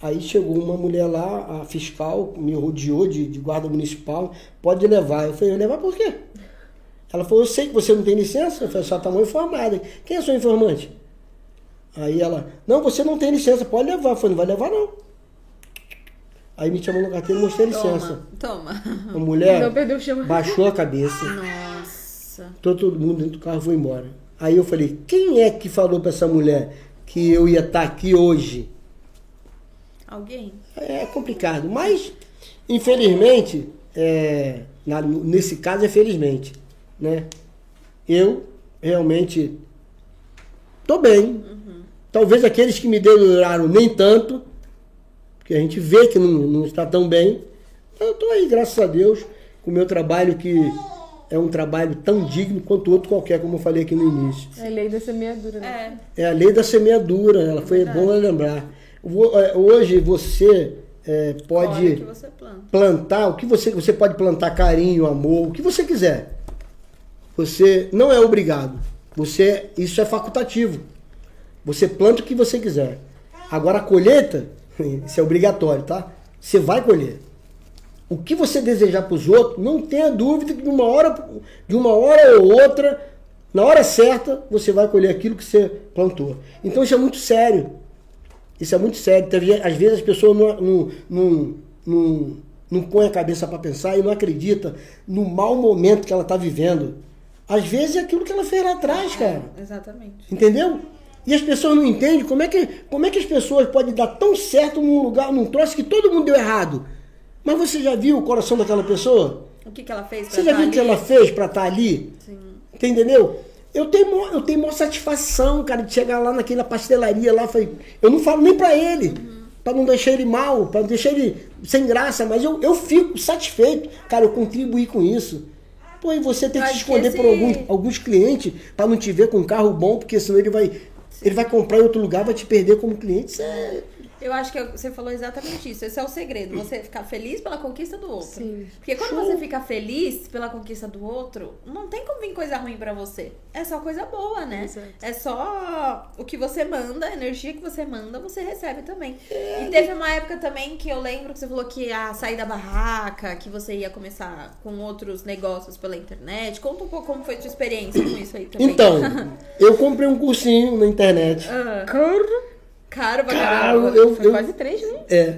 Aí chegou uma mulher lá, a fiscal, me rodeou de, de guarda municipal, pode levar. Eu falei, levar por quê? Ela falou, eu sei que você não tem licença. Eu falei, só tá mal informada. Quem é seu informante? Aí ela, não, você não tem licença, pode levar. Eu falei, não vai levar não. Aí me chamou no carteiro e mostrei a licença. Toma. Toma. A mulher baixou a cabeça. Nossa. Todo, todo mundo dentro do carro foi embora. Aí eu falei, quem é que falou pra essa mulher que eu ia estar aqui hoje? Alguém? É complicado, mas infelizmente, é, na- nesse caso é felizmente, né? Eu realmente tô bem. Talvez aqueles que me deluraram nem tanto, porque a gente vê que não, não está tão bem. Mas eu tô aí, graças a Deus, com o meu trabalho que é um trabalho tão digno quanto outro qualquer, como eu falei aqui no início. É a lei da semeadura, né? É. É a lei da semeadura, ela foi Verdade. bom lembrar. É, Hoje você é, pode que você planta. plantar o que você você pode plantar carinho, amor, o que você quiser. Você não é obrigado. Você isso é facultativo. Você planta o que você quiser. Agora a colheita, isso é obrigatório, tá? Você vai colher. O que você desejar para os outros, não tenha dúvida que de uma hora de uma hora ou outra, na hora certa, você vai colher aquilo que você plantou. Então isso é muito sério. Isso é muito sério. Às vezes as pessoas não, não, não, não, não põem a cabeça para pensar e não acredita no mau momento que ela está vivendo. Às vezes é aquilo que ela fez lá atrás, cara. Exatamente. Entendeu? E as pessoas não entendem como é que, como é que as pessoas podem dar tão certo num lugar, num troço que todo mundo deu errado. Mas você já viu o coração daquela pessoa? O que, que ela fez pra Você já tá viu o que ela fez para estar ali? Sim. Entendeu? Eu tenho, eu tenho maior satisfação, cara, de chegar lá naquela pastelaria lá. Falei, eu não falo nem pra ele, pra não deixar ele mal, pra não deixar ele sem graça, mas eu, eu fico satisfeito. Cara, eu contribuí com isso. Pô, e você tem que se esconder por alguns, alguns clientes pra não te ver com um carro bom, porque senão ele vai, ele vai comprar em outro lugar, vai te perder como cliente. Isso é- Eu acho que você falou exatamente isso. Esse é o segredo. Você ficar feliz pela conquista do outro. Sim. Porque quando você fica feliz pela conquista do outro, não tem como vir coisa ruim pra você. É só coisa boa, né? Exato. É só o que você manda, a energia que você manda, você recebe também. É. E teve uma época também que eu lembro que você falou que ia sair da barraca, que você ia começar com outros negócios pela internet. Conta um pouco como foi a sua experiência com isso aí também. Então, eu comprei um cursinho na internet. Ah, Caro. Caro pra Caro, caramba. eu, Foi eu, quase três, né? É.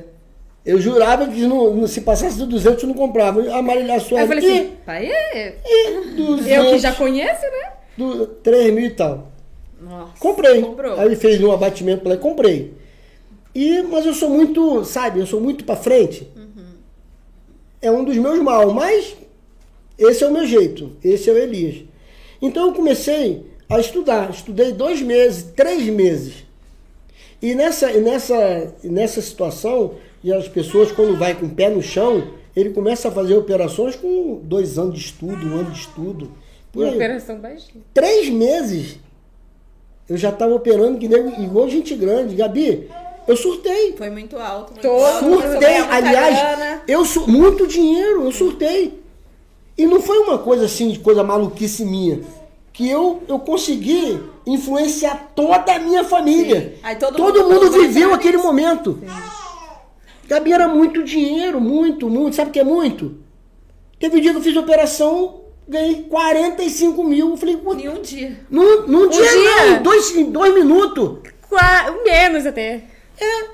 Eu jurava que não, não- se passasse do 200 eu não comprava. A Marília Aí Soares. eu falei assim, pai, é. e 200, Eu que já conheço, né? do 3 mil e tal. Nossa, Comprei. Comprou. Aí ele fez um abatimento pra lá e comprei. E, mas eu sou muito, sabe, eu sou muito pra frente. É um dos meus mal, mas esse é o meu jeito. Esse é o Elias. Então eu comecei a estudar. Estudei dois meses, três meses. E nessa, e nessa, e nessa situação, e as pessoas, quando vai com o pé no chão, ele começa a fazer operações com dois anos de estudo, um ano de estudo. Uma aí. operação baixinha. Três meses eu já estava operando que nem igual gente grande. Gabi, eu surtei. Foi muito alto. Muito Todo alto, Surtei, aliás, grana. eu su muito dinheiro, eu surtei. E não foi uma coisa assim, de coisa maluquice minha. Que eu, eu consegui influenciar toda a minha família. Sim. Todo todo mundo mundo viveu aquele momento. Gabi era muito dinheiro, muito, muito. Sabe o que é muito? Teve um dia que eu fiz operação, ganhei 45 mil. Eu falei, "Pô, Em um dia. num, num dia, dia? não, dois, em dois minutos. Qua- Menos até. É.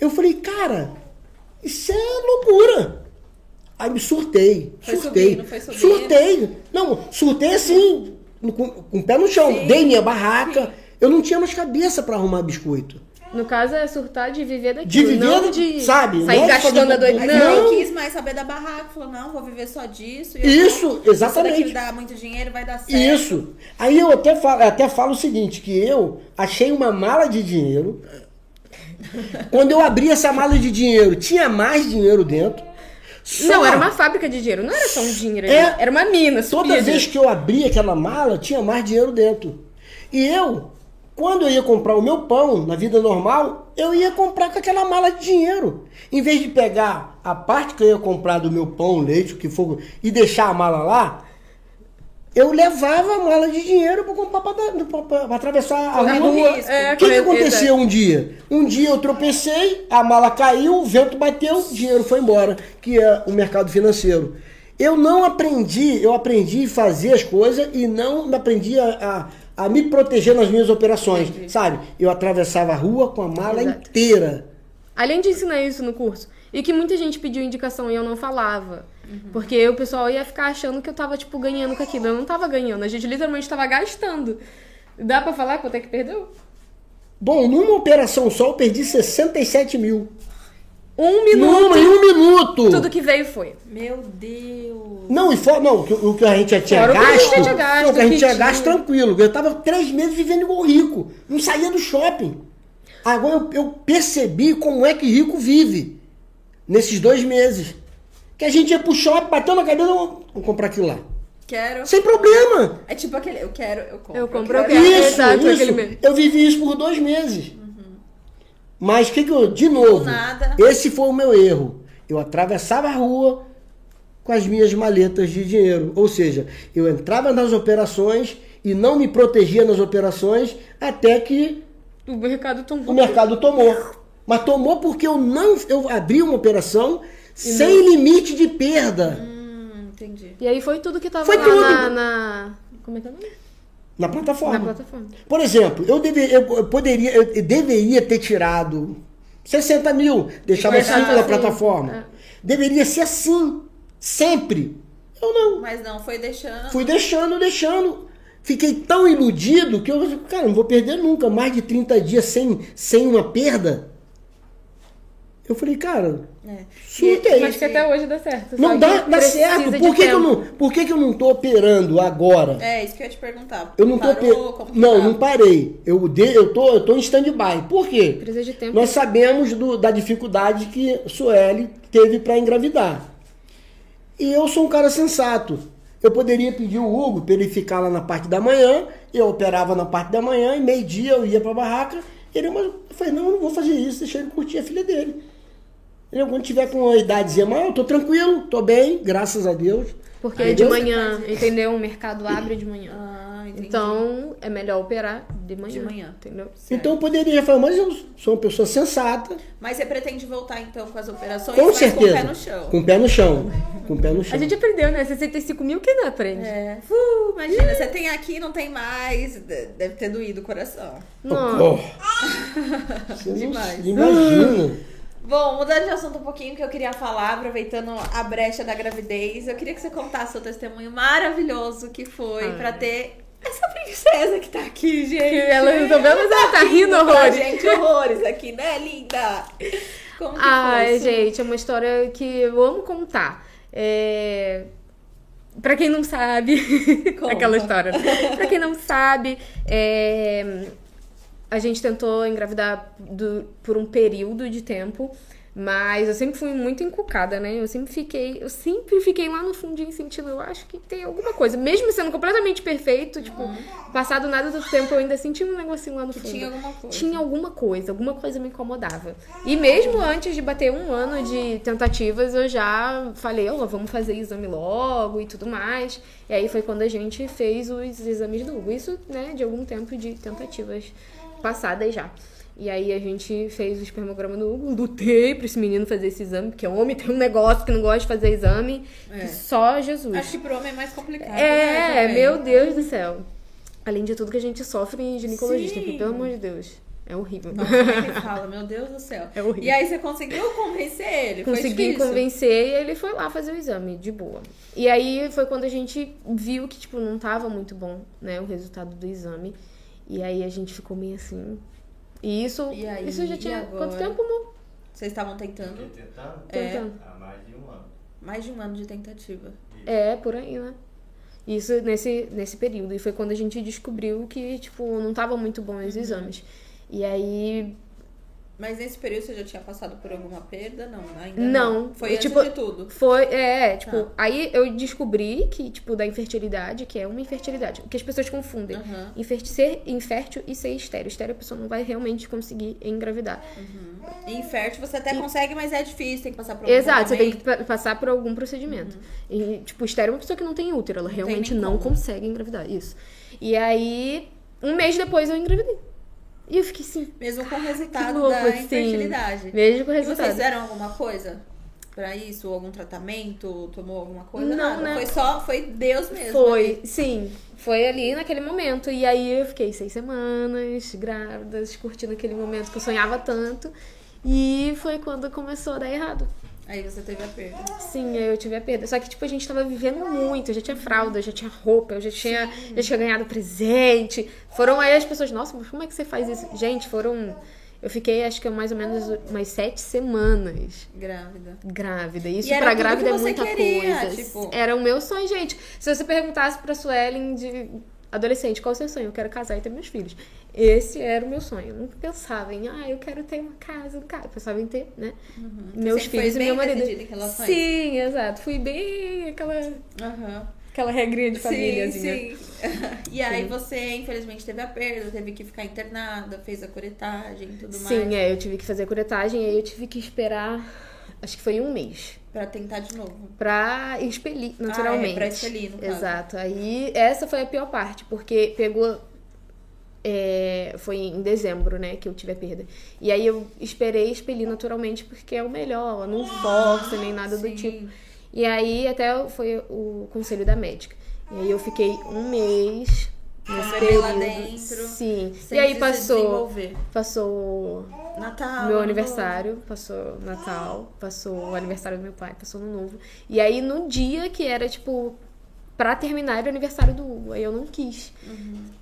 Eu falei, cara, isso é loucura. Aí me surtei. Foi surtei. subindo, foi subindo. Surtei. Não, surtei assim, com, com o pé no chão. Sim, Dei minha barraca. Eu não tinha mais cabeça pra arrumar biscoito. No caso é surtar de viver daquilo. De viver, não de sabe, sair é gastando a doida. Não. Não. quis mais saber da barraca, falou, não, vou viver só disso. e Isso, vou- exatamente. Isso dá muito dinheiro, vai dar certo. Isso. Aí eu até falo, até falo o seguinte, que eu achei uma mala de dinheiro. Quando eu abri essa mala de dinheiro, tinha mais dinheiro dentro. Só Não, era uma fábrica de dinheiro, não era só um dinheiro. É. Era uma mina. Toda vez que eu abria aquela mala, tinha mais dinheiro dentro. E eu, quando eu ia comprar o meu pão na vida normal, eu ia comprar com aquela mala de dinheiro. Em vez de pegar a parte que eu ia comprar do meu pão, leite, o que for, e deixar a mala lá, eu levava a mala de dinheiro para comprar para atravessar a Correndo rua. risco. É, O que, que aconteceu um dia? Um dia eu tropecei, a mala caiu, o vento bateu, o dinheiro foi embora, que é o mercado financeiro. Eu não aprendi, eu aprendi a fazer as coisas e não aprendi a, a, a me proteger nas minhas operações, sabe? Eu atravessava a rua com a mala Exato. inteira. Além de ensinar isso no curso. E que muita gente pediu indicação e eu não falava. Porque o pessoal ia ficar achando que eu tava, tipo, ganhando com aquilo. Eu não tava ganhando. A gente literalmente tava gastando. Dá pra falar quanto é que perdeu? Bom, numa operação só eu perdi 67 mil. Um minuto. Numa, em um minuto! Tudo que veio foi. Meu Deus. Não, e fora, não, o que- o que a gente já tinha Fora o que a gente gasto. já tinha gasto, não, o que a gente tinha. gasto tranquilo. Eu tava três meses vivendo igual rico. Não saía do shopping. Agora eu, eu percebi como é que rico vive nesses dois meses. Que a gente ia pro shopping, bateu na cabeça, vou comprar aquilo lá. Quero. Sem problema. É tipo aquele, eu quero, eu compro. Eu compro, eu quero. Isso, exato, aquele isso. mesmo. Eu vivi isso por dois meses. Mas o que que eu, de novo, nada. esse foi o meu erro. Eu atravessava a rua com as minhas maletas de dinheiro. Ou seja, eu entrava nas operações e não me protegia nas operações até que O mercado o tombou. mercado tomou. Mas tomou porque eu não eu abri uma operação sem limite de perda Hum, entendi. E aí foi tudo que tava Foi lá tudo. Na, na- Como é que é o nome? na plataforma. Na plataforma. Por exemplo, eu, deve, eu poderia, eu deveria ter tirado 60 mil, deixava Deixava 5 na assim, plataforma. é. Deveria ser assim, sempre. Eu não. Mas não, foi deixando. Fui deixando, deixando. Fiquei tão iludido que eu, cara, não vou perder nunca. Mais de 30 dias sem, sem uma perda. Eu falei, cara, É. surta. Mas que até hoje dá certo. Não dá, dá certo. Por que, que eu não, por que, que eu não tô operando agora? É, isso que eu ia te perguntar. Eu não tô Parou, que Não, tá? não parei. Eu, de... eu, tô, eu tô em stand-by. Por quê? Precisa de tempo. Nós sabemos do- da dificuldade que Sueli teve para engravidar. E eu sou um cara sensato. Eu poderia pedir o Hugo para ele ficar lá na parte da manhã, eu operava na parte da manhã, e meio-dia eu ia para a barraca. Ele, mas eu falei, não, eu não vou fazer isso, deixa ele curtir a filha dele. Ele, quando tiver com uma idadezinha maior, eu tô tranquilo, tô bem, graças a Deus. Porque Aí de Deus- manhã, entendeu? O mercado abre de manhã. Ah. Então, é melhor operar de manhã. De manhã. Entendeu? Então eu poderia falar, mas eu sou uma pessoa sensata, Mas você pretende voltar então com as operações, com mas certeza. com o pé no chão. Com o pé no chão. Com o pé no chão. A gente aprendeu, né? 65 mil que não aprende. É. Uh, imagina, você tem aqui não tem mais. De- Deve ter doído o coração. Não. Oh. Demais. imagina. Bom, mudando de assunto um pouquinho, que eu queria falar, aproveitando a brecha da gravidez, eu queria que você contasse seu testemunho maravilhoso que foi pra ter essa princesa que tá aqui, gente. Ela resolveu, mas ela tá rindo horrores. gente, horrores aqui, né, linda? Como que Ai, foi? gente, é uma história que eu amo contar. É... Pra quem não sabe, aquela história. Pra quem não sabe, é, a gente tentou engravidar do- por um período de tempo, mas eu sempre fui muito encucada, né? Eu sempre fiquei, eu sempre fiquei lá no fundinho sentindo, eu acho que tem alguma coisa, mesmo sendo completamente perfeito, tipo, passado nada do tempo, eu ainda senti um negocinho lá no fundo. tinha alguma coisa. Tinha alguma coisa, alguma coisa me incomodava. E mesmo antes de bater um ano de tentativas, eu já falei, ó, vamos fazer exame logo e tudo mais. E aí foi quando a gente fez os exames do Hugo. Isso, né, de algum tempo de tentativas passadas já. E aí a gente fez o espermograma do Hugo, lutei pra esse menino fazer esse exame, porque homem tem um negócio que não gosta de fazer exame, É. que só Jesus. Acho que pro homem é mais complicado. né, É, também. meu Deus do céu. Além de tudo que a gente sofre em ginecologista, Sim. que, pelo amor de Deus, é horrível. Nossa, ele fala, meu Deus do céu. É horrível. E aí você conseguiu convencer ele? Consegui convencer e ele foi lá fazer o exame, de boa. E aí foi quando a gente viu que, tipo, não tava muito bom, né, o resultado do exame. E aí a gente ficou meio assim. E isso, E aí, isso já tinha. agora? Quanto tempo, amor? Vocês estavam tentando? Fiquei tentando É. Tentando. há mais de um ano. Mais de um ano de tentativa. É, por aí, né? Isso nesse, nesse período. E foi quando a gente descobriu que, tipo, não tava muito bom os exames. E aí Mas nesse período você já tinha passado por alguma perda? Não, ainda Não. Foi Eu, antes tipo, de tudo. Foi, é, tipo, Tá. aí eu descobri que, tipo, da infertilidade, que é uma infertilidade, o que as pessoas confundem. Aham. Infer- ser infértil e ser estéreo. Estéreo a pessoa não vai realmente conseguir engravidar. E infértil você até consegue, mas é difícil, tem que passar por algum Exato, você tem que passar por algum procedimento. E, tipo, estéreo é uma pessoa que não tem útero, ela Uhum. Não realmente não como. consegue engravidar. Isso. E aí, um mês depois eu engravidei. E eu fiquei assim, Mesmo com o resultado louco, da assim. infertilidade. vejo com o E vocês resultado. fizeram alguma coisa pra isso? Algum tratamento? Tomou alguma coisa? Não, Nada. né? Foi só, foi Deus mesmo. Foi, sim. Foi ali naquele momento. E aí eu fiquei seis semanas grávidas, curtindo aquele momento que eu sonhava tanto. E foi quando começou a dar errado. Aí você teve a perda. Sim, aí eu tive a perda. Só que, tipo, a gente tava vivendo muito. Eu já tinha fralda, eu já tinha roupa, eu já tinha, já tinha ganhado presente. Foram aí as pessoas, nossa, mas como é que você faz isso? Gente, foram. Eu fiquei, acho que mais ou menos umas sete semanas Grávida. grávida. Isso pra grávida é muita queria, coisa. tipo- Era o meu sonho, gente. Se você perguntasse pra Suelen de adolescente, qual é o seu sonho? Eu quero casar e ter meus filhos. Esse era o meu sonho. Eu nunca pensava em, ah, eu quero ter uma casa, um cara. Eu pensava em ter, né? Meus Sempre foi filhos e meu marido. Sim, exato. Fui bem aquela, Aham. aquela regrinha de Sim, famíliazinha. sim. E aí você, infelizmente, teve a perda, teve que ficar internada, fez a curetagem e tudo mais. Sim, é, eu tive que fazer a curetagem e aí eu tive que esperar, acho que foi um mês. Pra tentar de novo. Pra expelir, naturalmente. Ah, é, pra expelir, no caso. Exato. Aí, essa foi a pior parte, porque pegou. É, foi em dezembro, né, que eu tive a perda. E aí eu esperei expelir naturalmente, porque é o melhor, não força nem nada do Sim. tipo. E aí até foi o conselho da médica. E aí eu fiquei um mês nesse lá dentro, Sim. E aí passou. Passou Natal. meu aniversário, passou Natal, passou o aniversário do meu pai, passou no novo. E aí no dia que era, tipo, pra terminar era o aniversário do Hugo, aí eu não quis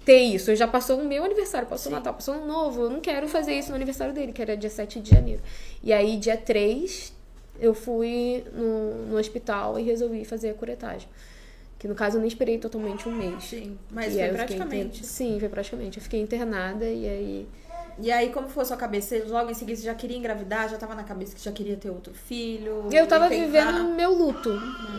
ter isso. Já passou o meu aniversário, passou o. Natal, passou o novo. Eu não quero fazer isso no aniversário dele, que era dia 7 de janeiro. E aí, dia 3, eu fui no, no hospital e resolvi fazer a curetagem. Que no caso eu nem esperei totalmente um mês. Sim, mas E foi eu praticamente. inter- Sim, foi praticamente. Eu fiquei internada e aí. E aí, como foi a sua cabeça? Você logo em seguida você já queria engravidar? Já tava na cabeça que já queria ter outro filho? Eu tava tentar- vivendo meu luto.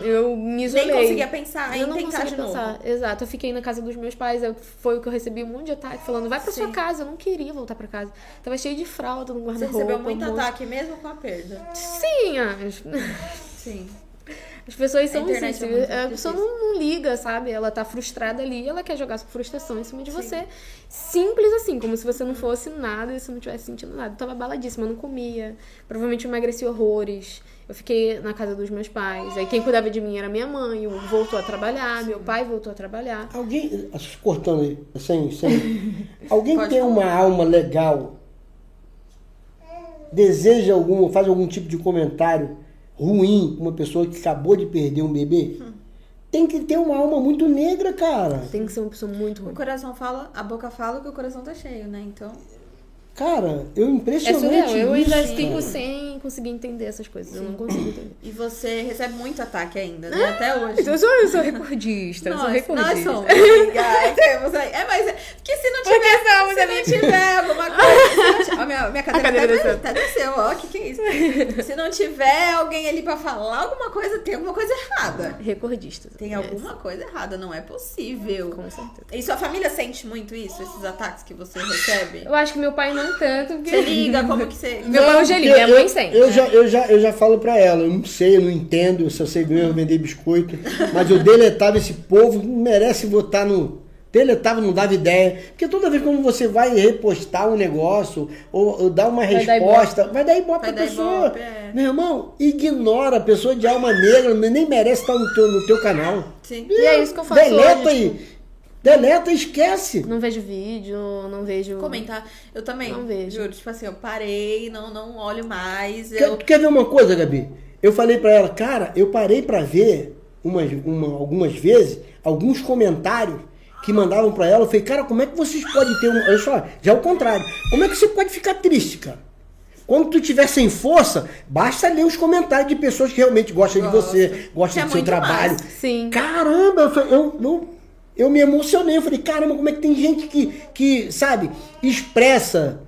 Eu me isolei. Nem conseguia pensar em eu não tentar conseguia de novo. pensar. Exato. Eu fiquei na casa dos meus pais. eu- foi o que eu recebi um monte de ataque falando: vai pra sua Sim. casa. Eu não queria voltar pra casa. Tava cheio de fralda no Você guarda-roupa. recebeu muito um ataque mesmo com a perda. Sim, as, Sim. As pessoas são internet assim. é a pessoa não, não liga, sabe? Ela tá frustrada ali ela quer jogar sua frustração em cima de você. Simples assim, como se você não fosse nada e você não tivesse sentindo nada. Eu tava abaladíssima, eu não comia. Provavelmente eu emagreci horrores. Eu fiquei na casa dos meus pais. Aí quem cuidava de mim era minha mãe. O voltou a trabalhar, meu pai voltou a trabalhar. Alguém, cortando aí, sem, sem. Alguém Pode tem falar. uma alma legal, deseja algum, faz algum tipo de comentário ruim com uma pessoa que acabou de perder um bebê? Hum. Tem que ter uma alma muito negra, cara. Tem que ser uma pessoa muito O ruim. coração fala, a boca fala que o coração tá cheio, né? Então. Cara, eu É impressionante surreal. Eu ainda isso, fico cara. sem conseguir entender essas coisas. Eu não consigo entender. E você recebe muito ataque ainda, né? Até hoje. Eu sou, eu sou recordista. eu sou Nós, recordista. nós somos. É, mas é, porque se não tiver, se não tiver alguma coisa, tiver, ó, minha, minha cadeira, cadeira até, desceu. até desceu, ó, o que que é isso? Se não tiver alguém ali pra falar alguma coisa, tem alguma coisa errada. Recordista. Tem alguma coisa errada, não é possível. Com certeza. E sua família sente muito isso, esses ataques que você recebe? Eu acho que meu pai não tanto, porque... Você liga, como que você... Meu pai é um gelinho, minha mãe sente. Eu já, eu, já, eu já falo pra ela, eu não sei, eu não entendo, eu só sei mesmo vender biscoito, mas eu deletava esse povo, não merece votar no. Deletava, não dava ideia. Porque toda vez que você vai repostar um negócio ou, ou dar uma Vai dar resposta, vai dar ibope pra dar pessoa. ibope, é. Meu irmão, ignora a pessoa de alma negra, nem merece estar no teu, no teu canal. Sim. E é isso que eu faço Deleta hoje, aí. Deleta esquece. Não vejo vídeo, não vejo... Comentar. Eu também. Não vejo. Juro, tipo assim, eu parei, não, não olho mais. Quer, Eu... tu quer ver uma coisa, Gabi? Eu falei pra ela, cara, eu parei pra ver umas, uma- algumas vezes alguns comentários que mandavam pra ela. Eu falei, cara, como é que vocês podem ter um. Olha só, já é o contrário. Como é que você pode ficar triste, cara? Quando tu tiver sem força, basta ler os comentários de pessoas que realmente gostam de Gosto. você, gostam Que é do seu trabalho. Sim. Caramba, eu, eu, eu, eu me emocionei. Eu falei, caramba, como é que tem gente que, que sabe, expressa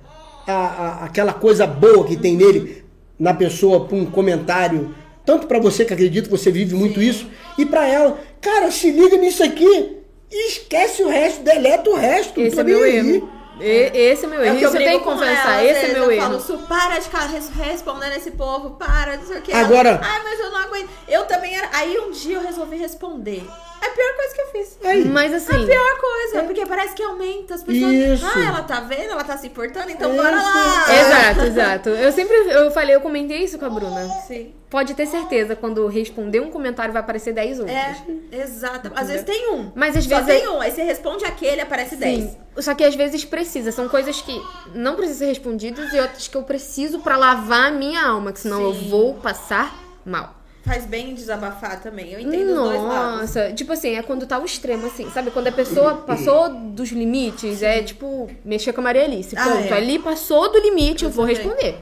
a, a- aquela coisa boa que tem nele na pessoa por um comentário, tanto pra você que acredito que você vive muito isso, e pra ela, cara, se liga nisso aqui e esquece o resto, deleta o resto. Esse é meu erro. E- esse é meu É erro. o que eu Isso eu brigo tenho que confessar. ela, Esse é meu eu erro. falo, Su, para de ficar res- respondendo esse povo, para, não sei o que. Agora- Ai, mas eu não aguento. Eu também era. Aí um dia eu resolvi responder. É a pior coisa que eu fiz. Aí, Mas É a assim, pior coisa, porque parece que aumenta as pessoas. Isso. Ah, ela tá vendo, ela tá se importando, então Isso. bora lá. exato, exato. Eu sempre eu falei, eu comentei isso com a Bruna. Sim. Pode ter certeza, quando responder um comentário vai aparecer 10 outros. É, exato. Às vezes tem um. Mas às Só vezes tem é- um. Aí você responde aquele, aparece 10. Sim. Só que às vezes precisa. São coisas que não precisam ser respondidas e outras que eu preciso pra lavar a minha alma, que senão eu Sim. vou passar mal. Faz bem desabafar também. Eu entendo os dois lados. Nossa, tipo assim, é quando tá o extremo, assim, sabe? Quando a pessoa passou dos limites, é tipo, mexer com a Maria Alice. Ah, Ponto. é. Ali passou do limite, eu, Eu vou também. responder.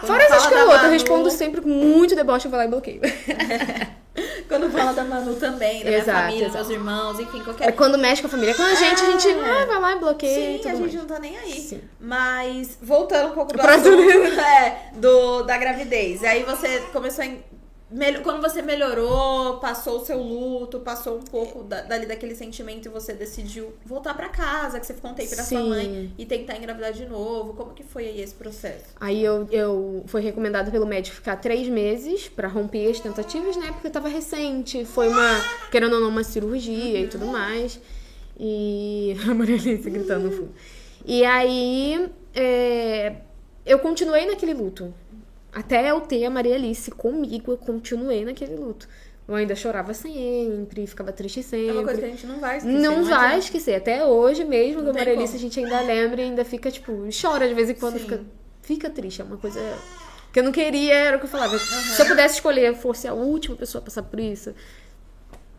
Quando Fora essas carotas, eu respondo sempre com muito deboche, eu vou lá e bloqueio. Quando fala da Manu também, da minha Exato, família, exato. meus irmãos, enfim, É qualquer quando mexe com a família. Com a gente, a gente É. ah, vai lá e bloqueia Sim, a gente mais. não tá nem aí. Sim. Mas, voltando um pouco do Pra assunto, é, do, da gravidez. Aí você começou a... Quando você melhorou, passou o seu luto, passou um pouco da- dali daquele sentimento e você decidiu voltar pra casa, que você ficou um tempo na sua mãe e tentar engravidar de novo. Como que foi aí esse processo? Aí eu, eu foi recomendado pelo médico ficar três meses pra romper as tentativas, né? Porque eu tava recente, foi uma, querendo ou não, uma cirurgia e tudo mais. E a Maria Alice gritando no fundo. E aí é, eu continuei naquele luto. Até eu ter a Maria Alice comigo, eu continuei naquele luto. Eu ainda chorava sempre, ficava triste sempre. É uma coisa que a gente não vai esquecer. Não vai adianta. esquecer. Até hoje mesmo, Não da Maria Alice, a gente ainda lembra e ainda fica, tipo, chora de vez em quando. Sim. Fica, fica triste. É uma coisa que eu não queria, era o que eu falava. Se eu pudesse escolher, fosse a última pessoa a passar por isso,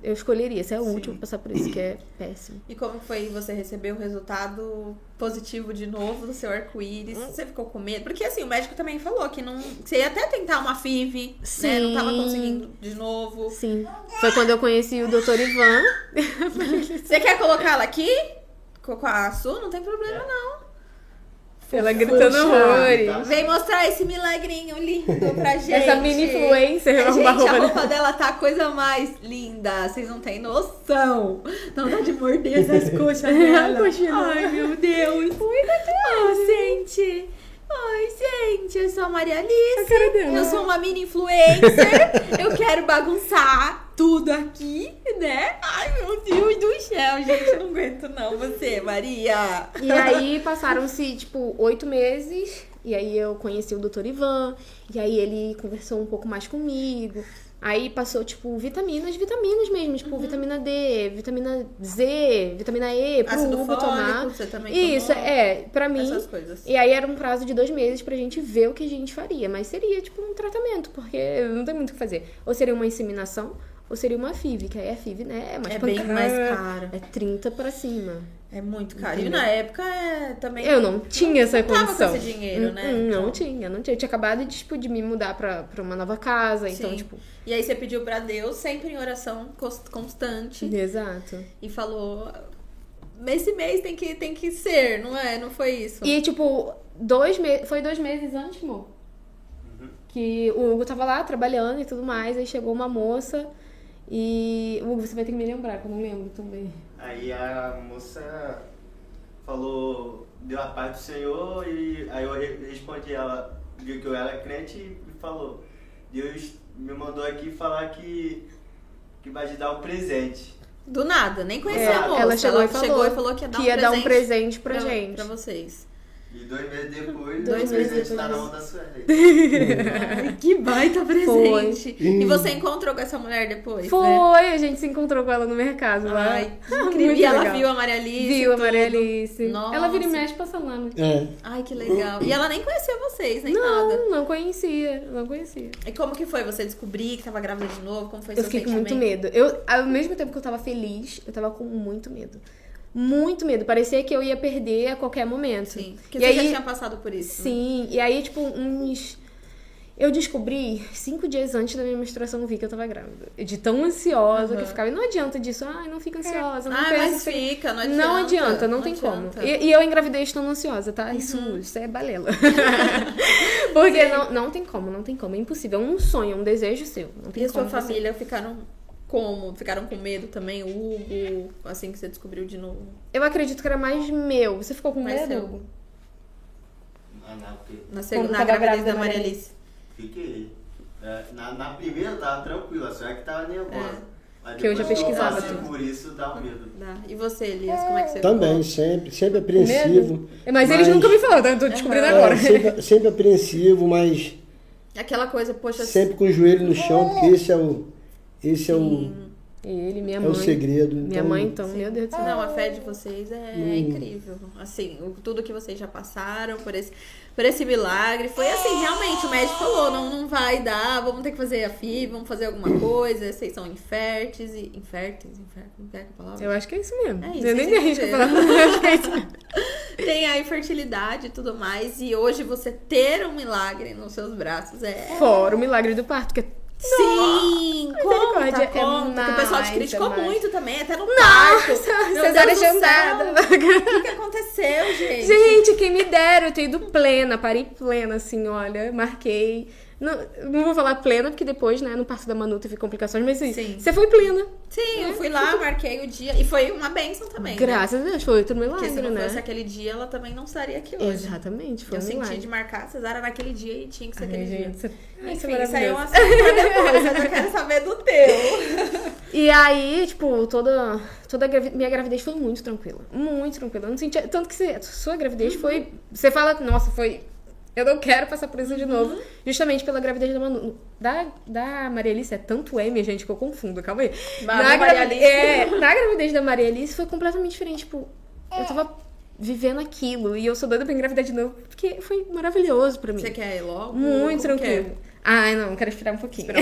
eu escolheria ser a última a passar por isso, que é péssimo. E como foi você receber o resultado positivo de novo do seu arco-íris? Hum. Você ficou com medo? Porque assim, o médico também falou que não. Você ia até tentar uma FIV, né? Não tava Sim. conseguindo de novo. Sim. Foi quando eu conheci o Dr. Ivan. Você quer colocar ela aqui? Com com a Su? Não tem problema, não. Ela gritando horrores. Vem mostrar esse milagrinho lindo pra gente. Essa mini influencer, É, uma gente, roupa a dela. roupa dela tá a coisa mais linda. Vocês não têm noção. Não dá de morder essas coxas dela. coxinha dela. Ai, meu Deus. Ai, gente. Ai, gente, eu sou a Maria Alice. Dela. Eu sou uma mini influencer. eu quero bagunçar tudo aqui, né? Ai, meu Deus do céu, gente. Eu não aguento, não. Você, Maria. E aí passaram-se, tipo, oito meses. E aí eu conheci o Dr. Ivan. E aí ele conversou um pouco mais comigo. Aí passou, tipo, vitaminas, vitaminas mesmo. Tipo, vitamina D, vitamina Z, vitamina E, pro Ácido Hugo fólico, tomar. você também Isso, tomou? é, pra mim. Essas coisas. E aí era um prazo de dois meses pra gente ver o que a gente faria. Mas seria, tipo, um tratamento, porque não tem muito o que fazer. Ou seria uma inseminação, ou seria uma FIV, que aí a FIV, né, é mais É bem mais cara. É 30 pra cima. É muito caro. E Entendeu? na época é, também. Eu não tinha essa tava com condição. esse dinheiro, né? Hum, hum, Não Então. tinha, não tinha. Eu tinha acabado de, tipo, de me mudar pra, pra uma nova casa, então, Sim. tipo... E aí você pediu pra Deus, sempre em oração cons- constante, Exato. e falou: esse mês tem que, tem que ser, não é? Não foi isso? E, tipo, dois meses... Foi dois meses antes, amor? Que o Hugo tava lá trabalhando e tudo mais, aí chegou uma moça e... Hugo, você vai ter que me lembrar, que eu não lembro também. Aí a moça falou, deu a paz do Senhor e aí eu re- respondi ela, viu que eu era crente e falou, Deus me mandou aqui falar que, que vai te dar um presente. Do nada, nem conhecia É, a moça. ela chegou e chegou falou e falou que ia dar, que um, ia dar presente um presente pra, pra, gente. pra vocês. E dois meses depois, Dois meses presente tá depois. na mão da sua. Ai, que baita presente. Foi. E você encontrou com essa mulher depois? Foi, Né? a gente se encontrou com ela no mercado lá. Ai, que incrível. E ela legal. viu a Maria Alice. Viu a tudo. Maria Alice. Nossa. Ela vira e mexe passando lá. né? É. Ai, que legal. E ela nem conhecia vocês, nem nada. Não, não conhecia, não conhecia. E como que foi você descobrir que tava grávida de novo? Como foi Eu seu fiquei com muito medo. Eu, ao mesmo tempo que eu tava feliz, eu tava com muito medo. Muito medo. Parecia que eu ia perder a qualquer momento. Sim. Porque E você já aí- tinha passado por isso. né? Sim, e aí, tipo, uns. Eu descobri cinco dias antes da minha menstruação, vi que eu tava grávida. De tão ansiosa que eu ficava. E não adianta disso. Ai, não fica ansiosa. Não Ah, mas fica, não adianta. Não adianta, não, tem adianta. como. E, e eu engravidei estando ansiosa, tá? Isso, Uhum. isso é balela. Porque não, não tem como, não tem como. É impossível. É um sonho, é um desejo seu. Não E a sua você- família ficaram como? Ficaram com medo também? O Hugo, assim que você descobriu de novo? Eu acredito que era mais meu. Você ficou com Mais medo? seu. Hugo? Ah, não, porque Na, segunda, na gravidez da Maria Alice. fiquei. É, na, na primeira eu tava tranquila, só é que tava nervosa. Mas Que eu já pesquisava passei tudo. por isso dá um medo. Dá. E você, Elias, como é que você Também, ficou? sempre, sempre apreensivo. Mas, eles nunca me falaram, eu tô descobrindo Aham. agora. É, sempre, sempre apreensivo, mas Aquela coisa, poxa, sempre com o joelho no chão, porque esse é o, esse é o, Ele, minha é mãe. o segredo. Minha mãe, então, meu Deus do céu. Não, a fé de vocês é, Hum. incrível. Assim, o- tudo que vocês já passaram por esse, por esse milagre. Foi assim, realmente, o médico falou, não, não vai dar, vamos ter que fazer a FI, vamos fazer alguma coisa, vocês são inférteis e. Inférteis? Inférteis? Não pega a palavra? Eu acho que é isso mesmo. É isso, eu nem é arrisco a mesmo. falar. Eu acho que é isso mesmo. Tem a infertilidade e tudo mais. E hoje você ter um milagre nos seus braços é. Fora o milagre do parto, que é Sim! Conta, misericórdia, é conta. que o pessoal te mais, criticou é mais. muito também, até no parto. Cesárea jantada. O que, que aconteceu, gente? Gente, quem me dera, eu ter ido plena, parei plena, assim, olha, marquei. Não, não vou falar plena, porque depois, né, no parto da Manu teve complicações, mas assim, Sim. você foi plena. Sim, eu fui lá, marquei o dia. E foi uma benção também. né? Graças a Deus, foi outro milagre, Porque se não né? fosse aquele dia, ela também não estaria aqui hoje. Exatamente, foi Eu um senti milagre. de marcar a cesárea naquele dia e tinha que ser Ai, aquele dia. gente, você... Ai, isso é Enfim, isso aí é um assunto pra depois. Eu já quero saber do teu. E aí, tipo, toda, toda a gravi- minha gravidez foi muito tranquila. Muito tranquila. Eu não sentia. Tanto que você, sua gravidez foi. Você fala, nossa, foi. Eu não quero passar por isso de novo. Justamente pela gravidez da Manu. Da, da Maria Alice é tanto M, gente, que eu confundo. Calma aí. Manu, na, Maria gravi- Alice. é, na gravidez da Maria Alice foi completamente diferente. Tipo, eu tava vivendo aquilo. E eu sou doida pra engravidar de novo. Porque foi maravilhoso pra mim. Você quer ir logo? Muito é? tranquilo. Ai, não, quero esperar um pouquinho.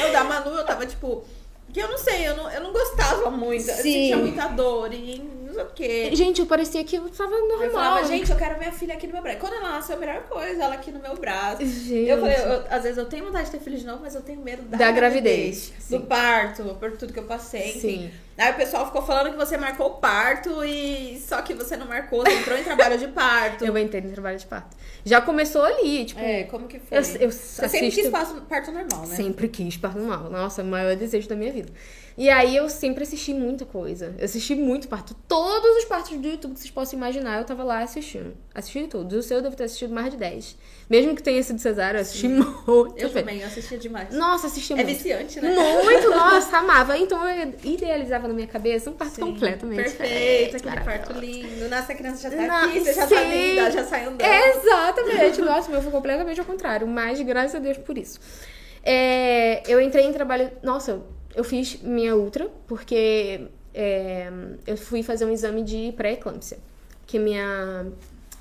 Eu da Manu, eu tava tipo. Que eu não sei, eu não, eu não gostava muito. Eu Sim. sentia muita dor e não sei o quê. Gente, eu parecia que eu tava normal. Eu falava, gente, eu quero minha filha aqui no meu braço. Quando ela nasceu, a melhor coisa, ela aqui no meu braço. Gente. Eu falei, eu- às vezes eu tenho vontade de ter filho de novo, mas eu tenho medo da, Da gravidez, do sim. parto, por tudo que eu passei. Enfim. Sim. Aí o pessoal ficou falando que você marcou o parto e só que você não marcou, você entrou em trabalho de parto. Eu entrei no trabalho de parto. Já começou ali, tipo. É, como que foi? Eu, eu você sempre assisto- quis parto, parto normal, né? Sempre quis parto normal. Nossa, o maior desejo da minha vida. E aí eu sempre assisti muita coisa. Eu assisti muito parto. Todos os partos do YouTube que vocês possam imaginar, eu tava lá assistindo. Assisti todos. O seu eu devo ter assistido mais de 10. Mesmo que tenha sido cesárea, eu assisti muito. Eu também, eu assistia demais. Nossa, assisti é muito. viciante, né? Muito, nossa, amava. Então eu idealizava na minha cabeça um parto Sim, completamente Perfeito, aquele parto lindo. Nossa, a criança já tá Não, aqui, você já tá linda, já sai andando. Exatamente. Nossa, o meu foi completamente ao contrário. Mas graças a Deus por isso. É, eu entrei em trabalho. Nossa, eu fiz minha ultra, porque é, eu fui fazer um exame de pré-eclâmpsia. Que minha,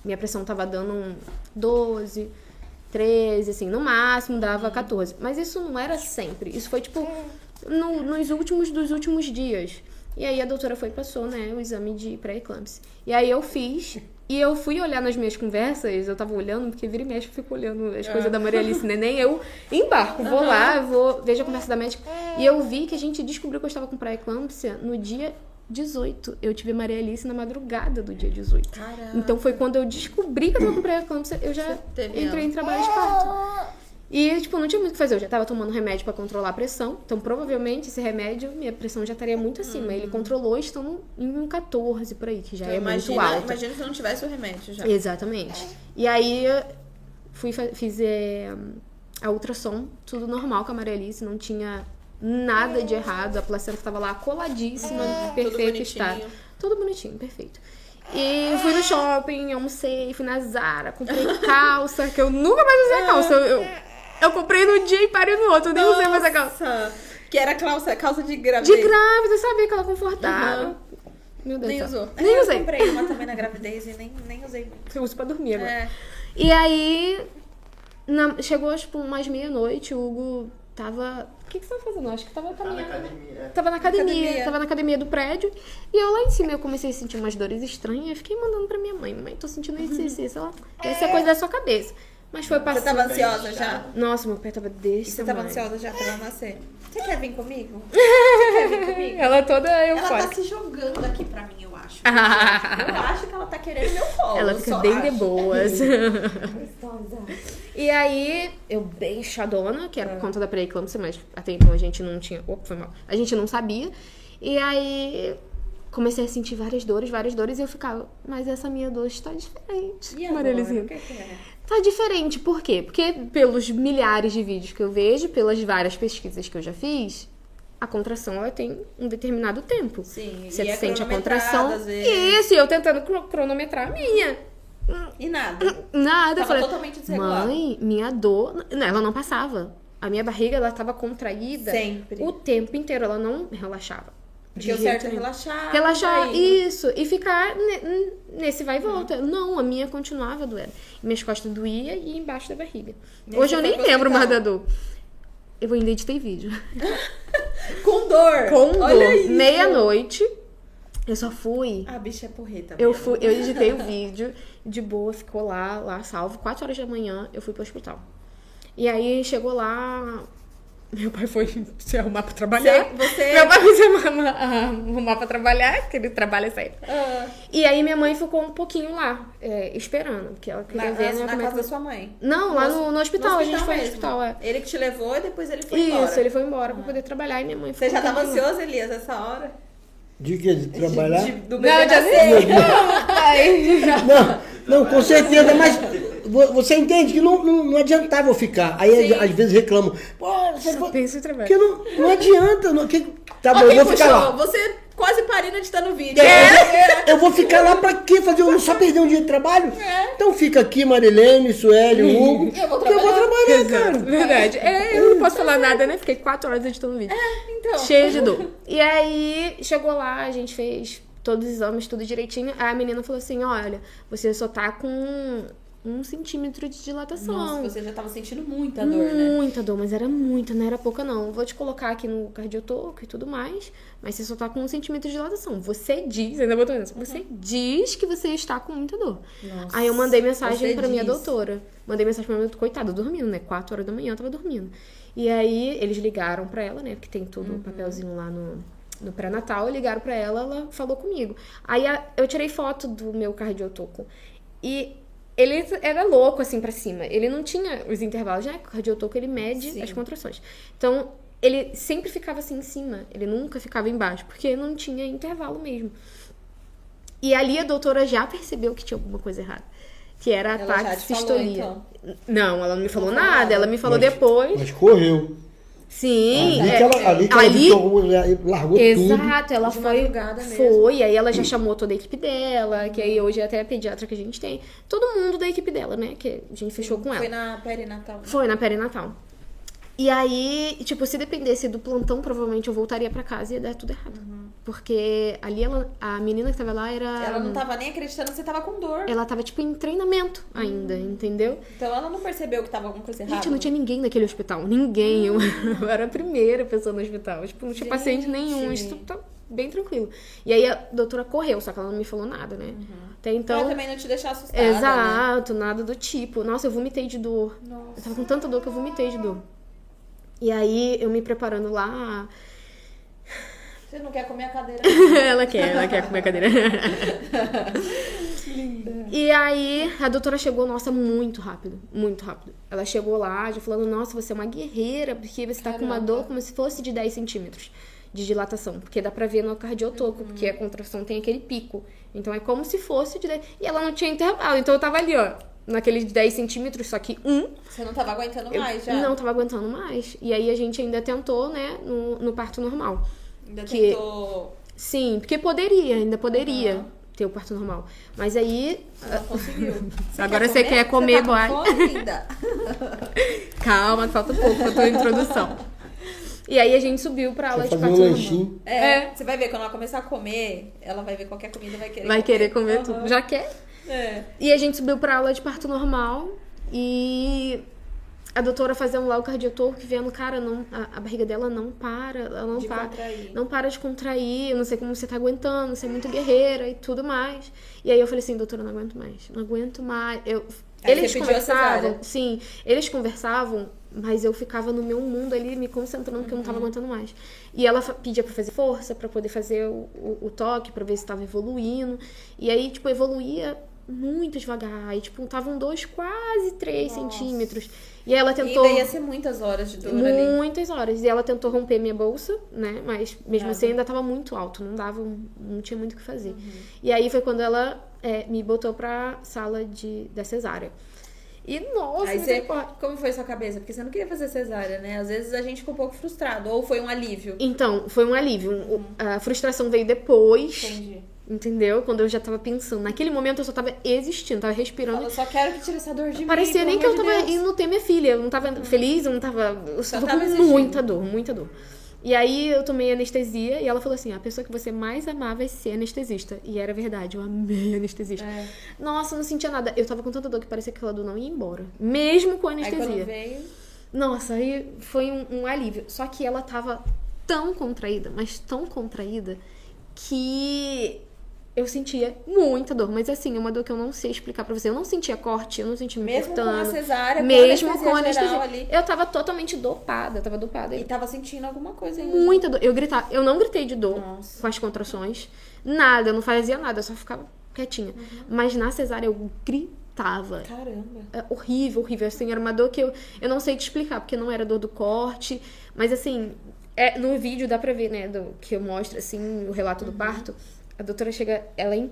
minha pressão tava dando um 12, 13, assim, no máximo dava 14. Mas isso não era sempre. Isso foi tipo no- nos últimos dos últimos dias. E aí a doutora foi e passou, né, o exame de pré-eclâmpsia. E aí eu fiz. E eu fui olhar nas minhas conversas, eu tava olhando, porque vira e mexe, eu fico olhando as coisas da Maria Alice Neném. Eu embarco, vou lá, vou, vejo a conversa da médica. E eu vi que a gente descobriu que eu estava com pré-eclâmpsia no dia 18. Eu tive Maria Alice na madrugada do dia 18. Caramba. Então foi quando eu descobri que eu tava com pré-eclâmpsia, eu já entrei em trabalho de parto. E, tipo, não tinha muito o que fazer. Eu já tava tomando remédio pra controlar a pressão. Então, provavelmente, esse remédio, minha pressão já estaria muito acima. Ele controlou estando em um 14 por aí, que já Então, é imagina, muito alto. imagina se eu não tivesse o remédio já. Exatamente. E aí, fui fiz é, a ultrassom, tudo normal com a Maria Alice, não tinha nada de errado. A placenta tava lá coladíssima, Tudo perfeito estado. Tudo bonitinho, perfeito. E fui no shopping, almocei, fui na Zara, comprei calça, que eu nunca mais usei calça. Eu, eu, eu comprei no dia e parei no outro, eu nem usei mais a calça. Nossa, Que era calça, calça de De gravidez. grávida, sabe? Aquela confortável. Aham. Meu Deus Nem do céu. usou. Nem eu usei. comprei uma também na gravidez e nem, nem usei. Eu uso pra dormir agora. É. E aí, na- chegou tipo umas meia-noite, o Hugo tava. O que, que você tava fazendo? Acho que tava Tá na caminhando. academia. Tava na academia, academia. tava na academia do prédio. E eu lá em cima eu comecei a sentir umas dores estranhas. Eu fiquei mandando pra minha mãe: Mãe, tô sentindo isso, isso, isso. Ela, essa é coisa da sua cabeça. Mas foi Você passando. tava ansiosa já? Nossa, meu pé tava desse E você tava tamanho. ansiosa já pra ela nascer? Você quer vir comigo? Você quer vir comigo? Ela toda Ela eufórica. tá se jogando aqui pra mim, eu acho. Eu acho que ela tá querendo meu colo. Ela eu fica bem de acho. boas. Gostosa. E aí, eu bem chadona, que era por conta da pré-eclâmpsia, mas até então a gente não tinha. Opa, foi mal. A gente não sabia. E aí, comecei a sentir várias dores, várias dores, e eu ficava, mas essa minha dor está diferente. E agora? Marelizinha. O que que é? Tá diferente, por quê? Porque pelos milhares de vídeos que eu vejo, pelas várias pesquisas que eu já fiz, a contração ela tem um determinado tempo. Sim, Você e é sente a contração. vezes. Isso, e eu tentando cro- cronometrar a minha. E nada. Nada, eu Tava falei, totalmente mãe, minha dor, não, ela não passava. A minha barriga, ela tava contraída Sempre. o tempo inteiro, ela não relaxava. Porque o certo é relaxar. Relaxar, isso, e ficar ne- nesse vai e volta. Não, a minha continuava doendo. Minhas costas doía e embaixo da barriga. Hoje eu nem lembro mais da dor. Eu ainda editei vídeo. Com dor. Com dor. Meia-noite, eu só fui A bicha é porreta. eu, fui, eu editei o vídeo, de boa, ficou lá, lá salvo. 4 horas da manhã, eu fui pro hospital. E aí chegou lá. Meu pai foi se arrumar pra trabalhar. Você- você- Meu pai foi se arrumar, arrumar pra trabalhar, que ele trabalha sempre. Ah, E aí minha mãe ficou um pouquinho lá, é, esperando, porque ela queria na, ver, na, né, na como é casa da sua mãe. Não, lá no, no hospital, a gente foi no hospital, é. Ele que te levou e depois ele foi Isso, embora. ele foi embora pra poder trabalhar e minha mãe ficou Você já um tava ansioso, Elias, essa hora? De que? De trabalhar? De, do Não, já nascer? Não, não, com certeza, mas você entende que não, não, não adiantava eu ficar. Aí Sim. às vezes reclamam. Pô, você foi... Pensa em trabalho. Porque não, não adianta. Não, que, tá bom, Ó, eu vou ficar puxou? lá. Você quase parando de estar no vídeo. É. Eu vou ficar lá pra quê? Fazer eu só perder um dia de trabalho? Então fica aqui, Marilene, Sueli, Hugo. Eu vou porque eu vou trabalhar. trabalhar, Exato, cara. verdade. É, eu não posso falar nada, né? Fiquei quatro horas editando o vídeo. Então. Cheia de dor. E aí, chegou lá, a gente fez todos os exames, tudo direitinho. Aí a menina falou assim: olha, você só tá com um centímetro de dilatação. Nossa, você já tava sentindo muita dor, né? Muita dor, mas era muita, não era pouca não. Vou te colocar aqui no cardiotoco e tudo mais, mas você só tá com um centímetro de dilatação. Você diz, ainda botou isso, você diz que você está com muita dor. Nossa, Aí eu mandei mensagem pra minha doutora. Mandei mensagem pra minha doutora, coitada, dormindo, né? 4 horas da manhã eu tava dormindo. E aí eles ligaram pra ela, né? Porque tem tudo, Uhum. um papelzinho lá no, no pré-natal. Ligaram pra ela, ela falou comigo. Aí eu tirei foto do meu cardiotoco. E ele era louco, assim, pra cima. Ele não tinha os intervalos, né? O cardiotoco, ele mede Sim. as contrações. Então, ele sempre ficava assim em cima. Ele nunca ficava embaixo, porque não tinha intervalo mesmo. E ali a doutora já percebeu que tinha alguma coisa errada. Que era ataque falou, sistolia. então? Não, ela não me falou Não nada. nada. Ela me falou Mas- depois. Mas correu. Sim. ali, é, que ela, ali que ela ali- algum- largou tudo. Exato, ela De foi. Foi, aí ela já chamou toda a equipe dela, que aí hoje é até a pediatra que a gente tem. Todo mundo da equipe dela, né? Que a gente fechou com ela. Foi na perinatal. Foi na perinatal. E aí, tipo, se dependesse do plantão, provavelmente eu voltaria pra casa e ia dar tudo errado. Porque ali ela, a menina que tava lá era. Uhum. Ela não tava nem acreditando que você tava com dor. Ela tava, tipo, em treinamento ainda, entendeu? Então ela não percebeu que tava alguma coisa errada. Gente, não tinha ninguém naquele hospital. Ninguém. Eu, eu era a primeira pessoa no hospital. Tipo, não tinha paciente nenhum. Isso tá bem tranquilo. E aí a doutora correu, só que ela não me falou nada, né? Até Pra então. também não te deixar assustada. Né? Exato, nada do tipo. Nossa, eu vomitei de dor. Nossa. Eu tava com tanta dor que eu vomitei de dor. E aí, eu me preparando lá. Você não quer comer a cadeira? ela quer, ela quer comer a cadeira. E aí, a doutora chegou, nossa, muito rápido, muito rápido. Ela chegou lá, já falando, nossa, você é uma guerreira, porque você tá com uma Caramba. dor como se fosse de 10 centímetros de dilatação. Porque dá pra ver no cardiotoco, porque a contração tem aquele pico. Então é como se fosse de 10. E ela não tinha intervalo, então eu tava ali, ó, naqueles 10 centímetros, só que um Você não tava aguentando eu mais já? não tava aguentando mais. E aí a gente ainda tentou, né, no, no parto normal. Ainda que- tentou... Sim, porque poderia, ainda poderia Aham. ter o parto normal. Mas aí. Você não conseguiu. Agora você quer comer, Você tá boy? ainda? Calma, falta pouco pra tua introdução. E aí a gente subiu pra aula de parto um normal. É, É. Você vai ver, quando ela começar a comer, ela vai ver qualquer comida vai querer Vai querer comer Aham. tudo. Já quer? É. E a gente subiu pra aula de parto normal e a doutora fazendo lá o cardiotoco que vendo, cara, não, a, a barriga dela não para, ela não De para. contrair. Não para de contrair, eu não sei como você tá aguentando, você é muito guerreira e tudo mais. E aí eu falei assim, doutora, não aguento mais, não aguento mais. Eu Aí eles conversavam, sim, eles conversavam, mas eu ficava no meu mundo ali, me concentrando, porque eu não tava Uhum. aguentando mais. E ela pedia pra fazer força, pra poder fazer o, o, o toque, pra ver se tava evoluindo. E aí, tipo, evoluía muito devagar. Aí, tipo, estavam dois, quase três Nossa. centímetros. E ela E tentou. ainda ia ser muitas horas de dor ali. Muitas horas. E ela tentou romper minha bolsa, né? Mas mesmo Nada. assim ainda tava muito alto, não dava, não tinha muito o que fazer. Uhum. E aí foi quando ela é, me botou pra sala de, da cesárea. E nossa, Aí você, como foi sua cabeça? Porque você não queria fazer cesárea, né? Às vezes a gente fica um pouco frustrado. Ou foi um alívio. Então, foi um alívio. O- A frustração veio depois, Entendi. Entendeu? Quando eu já tava pensando. Naquele momento eu só tava existindo, tava respirando. Eu só quero que tire essa dor de mim. Parecia nem que eu tava de indo ter minha filha. Eu não tava feliz, eu não tava. Eu só Só tava tava com muita dor, muita dor. E aí eu tomei anestesia e ela falou assim: a pessoa que você mais amava é ser anestesista. E era verdade, eu amei anestesista. É. Nossa, eu não sentia nada. Eu tava com tanta dor que parecia que aquela dor não ia embora. Mesmo com Aí anestesia. quando veio. Nossa, aí foi um, um alívio. Só que ela tava tão contraída, mas tão contraída, que eu sentia muita dor. Mas assim, é uma dor que eu não sei explicar pra você. Eu não sentia corte, eu não sentia me Mesmo com a cortando. cesárea, com Mesmo anestesia com geral anestesia. ali. Eu tava totalmente dopada, tava dopada. E tava sentindo alguma coisa ainda. Muita dor. Eu gritava. Eu não gritei de dor Nossa. com as contrações. Nada, eu não fazia nada, eu só ficava quietinha. Uhum. Mas na cesárea eu gritava. Caramba. É horrível, horrível. Assim, era uma dor que eu, eu não sei te explicar, porque não era dor do corte. Mas assim, é, no vídeo dá pra ver, né, do, que eu mostro, assim, o relato do Uhum. parto. A doutora chega, ela em-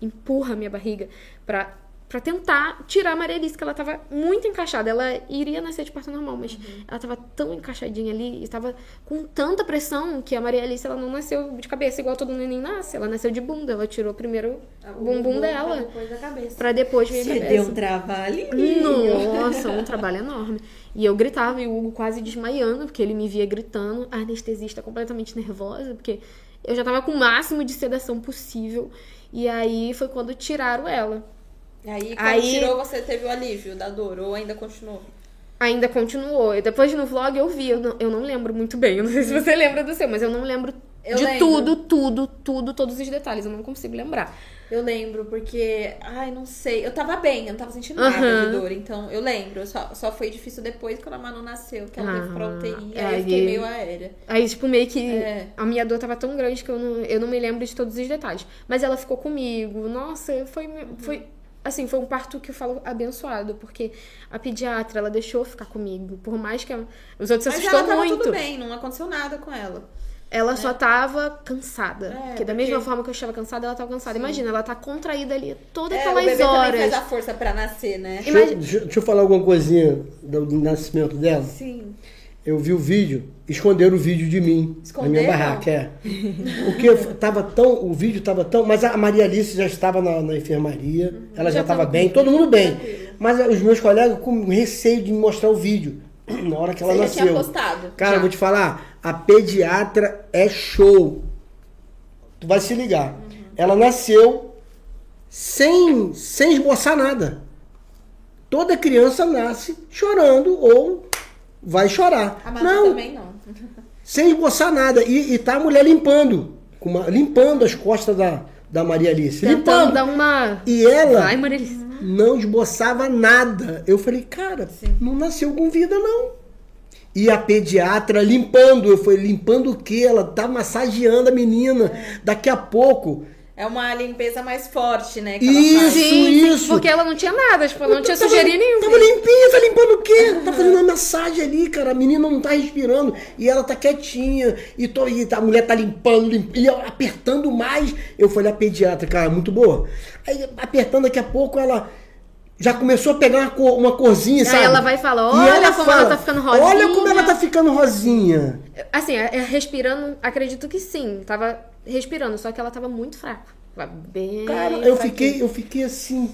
empurra a minha barriga pra, pra tentar tirar a Maria Alice, que ela tava muito encaixada. Ela iria nascer de parto normal, mas Uhum. ela tava tão encaixadinha ali e tava com tanta pressão que a Maria Alice, ela não nasceu de cabeça igual todo neném nasce. Ela nasceu de bunda. Ela tirou primeiro o bumbum dela Depois da cabeça. pra depois vir a Você cabeça. deu um trabalho. Nossa, um trabalho enorme. E eu gritava e o Hugo quase desmaiando, porque ele me via gritando. A anestesista completamente nervosa, porque eu já tava com o máximo de sedação possível. E aí foi quando tiraram ela. Aí, quando Aí- tirou, você teve o alívio da dor, ou ainda continuou? Ainda continuou. Depois no vlog eu vi, eu não, eu não lembro muito bem. Eu não sei se você lembra do seu, mas eu não lembro Eu de lembro. tudo, tudo, tudo, todos os detalhes. Eu não consigo lembrar. Eu lembro, porque, ai, não sei, eu tava bem, eu não tava sentindo nada Aham. de dor, então eu lembro, só, só foi difícil depois quando a Manu nasceu, que ela veio pra Ah, UTI, é, aí eu fiquei meio aérea. Aí, tipo, meio que É. a minha dor tava tão grande que eu não, eu não me lembro de todos os detalhes. Mas ela ficou comigo. Nossa, foi, foi assim, foi um parto que eu falo abençoado, porque a pediatra, ela deixou ficar comigo. Por mais que a- os outros se Mas assustou ela tava muito. tudo bem, não aconteceu nada com ela. Ela só tava cansada. É, porque da porque- mesma forma que eu estava cansada, ela tava cansada. Imagina, ela tá contraída ali todas É, o aquelas bebê também horas. faz a força pra nascer, né? Deixa, eu- Imagina- deixa, deixa eu falar alguma coisinha do, do nascimento dela. Sim. Eu vi o vídeo, esconderam o vídeo de mim na Esconderam? minha barraca, é. Porque eu tava tão, o vídeo tava tão, mas a Maria Alice já estava na, na enfermaria, ela já Já estava tava bem, todo mundo bem. Mas os meus colegas com receio de me mostrar o vídeo na hora que ela Você já nasceu. tinha postado. Cara, Já. vou te falar, a pediatra é show. Tu vai se ligar. Ela nasceu sem, sem esboçar nada. Toda criança nasce chorando ou vai chorar. A Manu não, também não. sem esboçar nada. E, e tá a mulher limpando. uma- limpando as costas da, da Maria Alice. Tentando limpando. dar uma. E ela Vai, Maria Alice. não esboçava nada. Eu falei, cara, não nasceu com vida, não. E a pediatra limpando, eu falei, limpando o quê? Ela tá massageando a menina. Daqui a pouco. É uma limpeza mais forte, né? Que ela Isso, faz. isso. Porque ela não tinha nada, tipo, ela não tinha sujeirinha nenhuma. Tava limpinha, tá limpando o quê? Tá fazendo uma massagem ali, cara. A menina não tá respirando. E ela tá quietinha. E, tô, e a mulher tá limpando, limpando e apertando mais. Eu falei, a pediatra, cara, muito boa. Aí, apertando, daqui a pouco ela já começou a pegar uma, cor- uma corzinha, Aí sabe? ela vai fala, E "Olha como ela tá ficando rosinha." Olha como ela tá ficando rosinha. Assim, é- é respirando, acredito que sim. Tava respirando, só que ela tava muito fraca. Tava bem. Cara, eu fraquinha. fiquei, eu fiquei assim.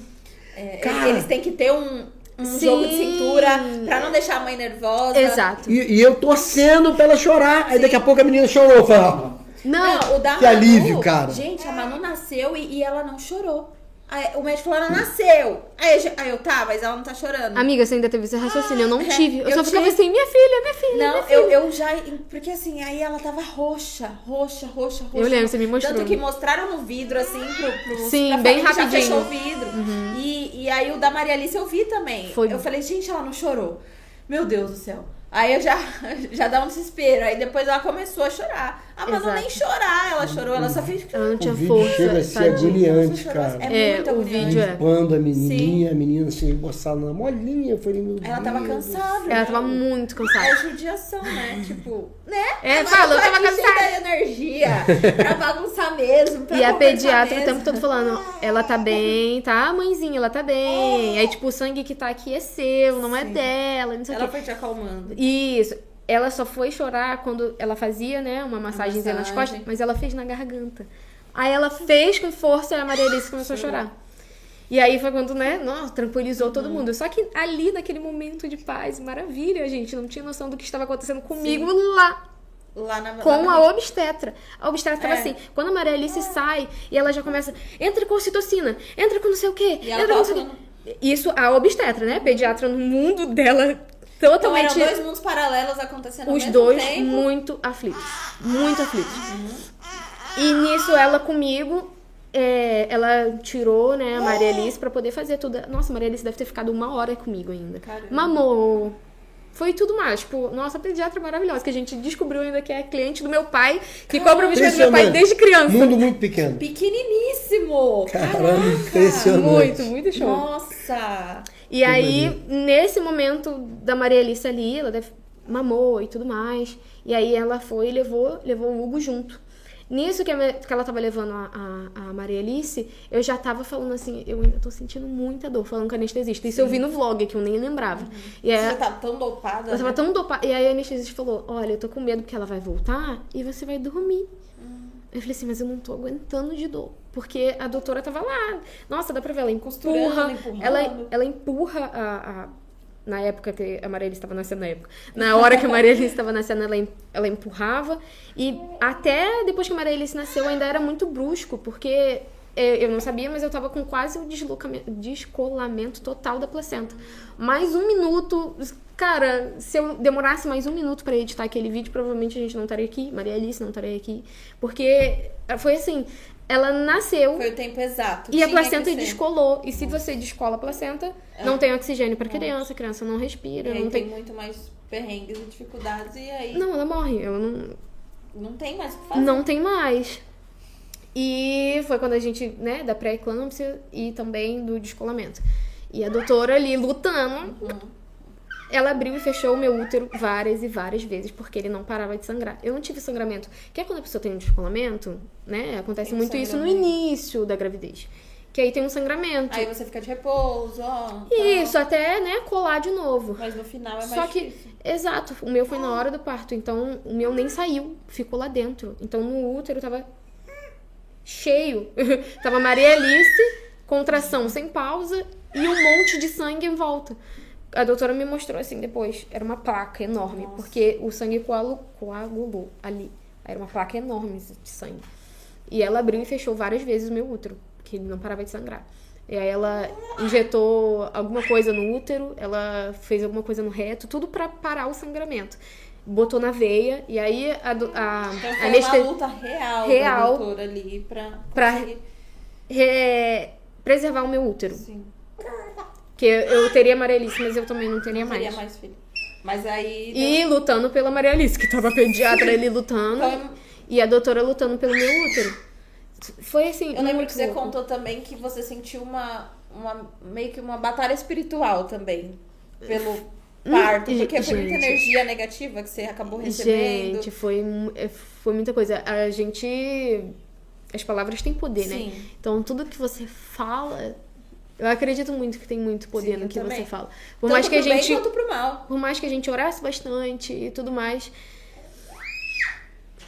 É, Cara. Eles têm que ter um, um Sim. jogo de cintura pra não deixar a mãe nervosa. Exato. E, e eu torcendo pra ela chorar. Aí daqui a pouco a menina chorou. Falei, "Ah, Não, Não, o da Que Manu, alívio, cara. Gente, a Manu nasceu e, e ela não chorou. Aí o médico falou, ela nasceu. Aí eu, aí eu, tá, mas ela não tá chorando. Amiga, você ainda teve esse raciocínio. Eu não É, tive. Eu, eu só ficava tive. assim, minha filha, minha filha. Não, minha filha. eu, eu já. Porque assim, aí ela tava roxa, roxa, roxa, roxa. Eu lembro, você me mostrou. Tanto que mostraram no vidro, assim, pro. pro Sim, bem rapidinho. Já fechou o vidro. E, e aí o da Maria Alice eu vi também. Foi- Eu falei, gente, ela não chorou. Meu Deus do céu. Aí eu já, já dá um desespero. Aí depois ela começou a chorar. Ah, mas não Exato. nem chorar, ela chorou, ela só fez. Ela não O tinha vídeo força. chega a ser tadinha. agoniante, cara. É, É, muito o vídeo é. Limpando a menininha, a menina assim, emboçada na molinha. Eu falei, meu Ela Deus. tava cansada. Ela tava muito É cansada. judiação, né? Tipo, né? É, Agora falou, tava cansada. de energia pra bagunçar mesmo. Pra E a pediatra o mesmo. tempo todo falando, ela tá bem, tá, mãezinha, ela tá bem. Aí, tipo, o sangue que tá aqui é seu, não é Sim. dela, não sei o Ela quê. foi te acalmando. Isso. Ela só foi chorar quando ela fazia, né, uma nas massagem. costas, mas ela fez na garganta. Aí ela fez com força e a Maria Alice começou a chorar. E aí foi quando, né, nossa, tranquilizou Uhum. todo mundo. Só que ali, naquele momento de paz, maravilha, a gente não tinha noção do que estava acontecendo comigo lá. Lá na Com lá na- a obstetra. A obstetra tava É. assim, quando a Maria Alice sai e ela já começa, entra com ocitocina, entra com não sei o quê, E ela entra com não tava sei o falando- quê. Isso, a obstetra, né? Pediatra no mundo dela, Então eram totalmente. dois mundos paralelos acontecendo ao os mesmo dois tempo. muito aflitos. Muito aflitos. E nisso ela comigo. é, ela tirou, né, a Maria Alice pra poder fazer tudo. Nossa, a Maria Alice deve ter ficado uma hora comigo ainda. Caramba. Mamou. Foi tudo mais. Tipo, nossa, pediatra maravilhosa, que a gente descobriu ainda que é cliente do meu pai, que cobra o do meu pai desde criança. Mundo muito pequeno. Pequeniníssimo! Caramba, Caraca! impressionante. Muito, muito show. Nossa! E aí, nesse momento da Maria Alice ali, ela deve, mamou e tudo mais. E aí ela foi e levou, levou o Hugo junto. Nisso que, ela tava levando a, a, a Maria Alice, eu já tava falando assim, eu ainda tô sentindo muita dor, falando com a anestesista. Isso eu vi no vlog, que eu nem lembrava. E Você aí, já tava tão dopada. eu tava né? tão dopada. E aí a anestesista falou: Olha, eu tô com medo que ela vai voltar e você vai dormir. Eu falei assim, mas eu não tô aguentando de dor. Porque a doutora tava lá. Nossa, dá pra ver, ela empurra. Ela, ela empurra a, a- Na época que a Maria Alice estava nascendo, na época. Na hora que a Maria Alice estava nascendo, ela, ela empurrava. E até depois que a Maria Alice nasceu, ainda era muito brusco, porque eu, eu não sabia, mas eu tava com quase o descolamento total da placenta. Mais um minuto. Cara, se eu demorasse mais um minuto pra editar aquele vídeo, provavelmente a gente não estaria aqui. Maria Alice não estaria aqui. Porque foi assim: ela nasceu. Foi o tempo exato. E a placenta descolou. E se você descola a placenta, não tem oxigênio pra criança, a criança não respira, E aí não tem tem. muito mais perrengues e dificuldades. E aí Não, ela morre. Ela não, não tem mais o que fazer. não tem mais. E foi quando a gente, né, da pré-eclâmpsia e também do descolamento. E a doutora ali lutando, ela abriu e fechou o meu útero várias e várias vezes, porque ele não parava de sangrar. Eu não tive sangramento. Que é quando a pessoa tem um descolamento, né? Acontece Tem muito isso no início da gravidez. Que aí tem um sangramento. Aí você fica de repouso, ó. tá. Isso, até, né, colar de novo. Mas no final é mais Só que, difícil. exato, o meu foi na hora do parto, então o meu nem saiu, ficou lá dentro. Então no útero tava cheio. tava Maria Alice, contração sem pausa e um monte de sangue em volta. A doutora me mostrou assim depois, era uma placa enorme, porque o sangue coagu- coagulou ali. Era uma placa enorme de sangue. E ela abriu e fechou várias vezes o meu útero, que ele não parava de sangrar. E aí ela injetou alguma coisa no útero, ela fez alguma coisa no reto, tudo pra parar o sangramento. Botou na veia, e aí a, a, Então a foi aneste- uma luta real, Real. da doutora ali pra, Pra- conseguir. re- preservar o meu útero. Sim. Que eu, teria Maria Alice, mas eu também não teria mais. Teria mais filho. Mas aí. E lutando pela Maria Alice, que tava pediatra ali lutando. Então, E a doutora lutando pelo meu útero. Foi assim. Eu lembro que você louco. contou também que você sentiu uma, uma meio que uma batalha espiritual também pelo parto, Hum, porque foi muita energia negativa que você acabou recebendo. Gente, foi, é, foi muita coisa. A gente. As palavras têm poder, né? Sim. Então, tudo que você fala. Eu acredito muito que tem muito poder Sim, no que também. você fala. Por Tanto mais que a bem gente. quanto pro mal. Por mais que a gente orasse bastante e tudo mais.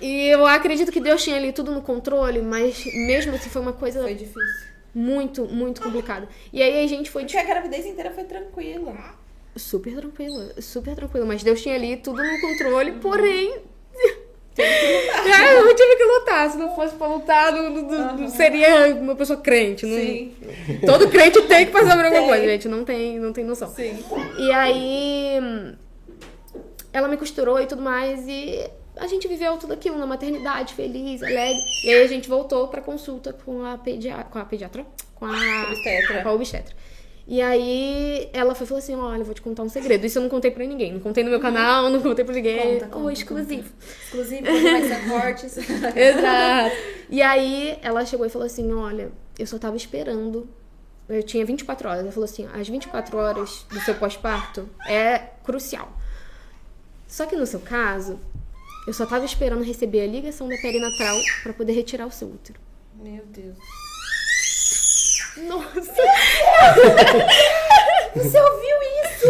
E eu acredito que Deus tinha ali tudo no controle, mas mesmo assim foi uma coisa Foi difícil. muito, muito complicada. E aí a gente foi Porque a gravidez inteira foi tranquila. super tranquila, super tranquila. Mas Deus tinha ali tudo no controle, porém. É, eu tive que lutar. Se não fosse pra lutar, não, não- não- não seria uma pessoa crente. Não... Sim. Todo crente tem que passar por alguma Tem. coisa, gente. Não tem, não tem noção. Sim. E aí ela me costurou e tudo mais e a gente viveu tudo aquilo na maternidade, feliz, alegre. E aí a gente voltou pra consulta com a pediatra, com a pediatra, com a Obstetra. com a obstetra. E aí ela foi e falou assim: "Olha, eu vou te contar um segredo. Isso eu não contei pra ninguém, não contei no meu canal, não contei pra ninguém. Conta, oh, conta, exclusivo. Inclusive, hoje vai ser cortes. Exato. E aí ela chegou e falou assim: Olha, eu só tava esperando. Eu tinha 24 horas. Ela falou assim: as 24 horas do seu pós-parto é crucial. Só que no seu caso, eu só tava esperando receber a ligação da perinatal pra poder retirar o seu útero. Meu Deus. Nossa! Você ouviu isso?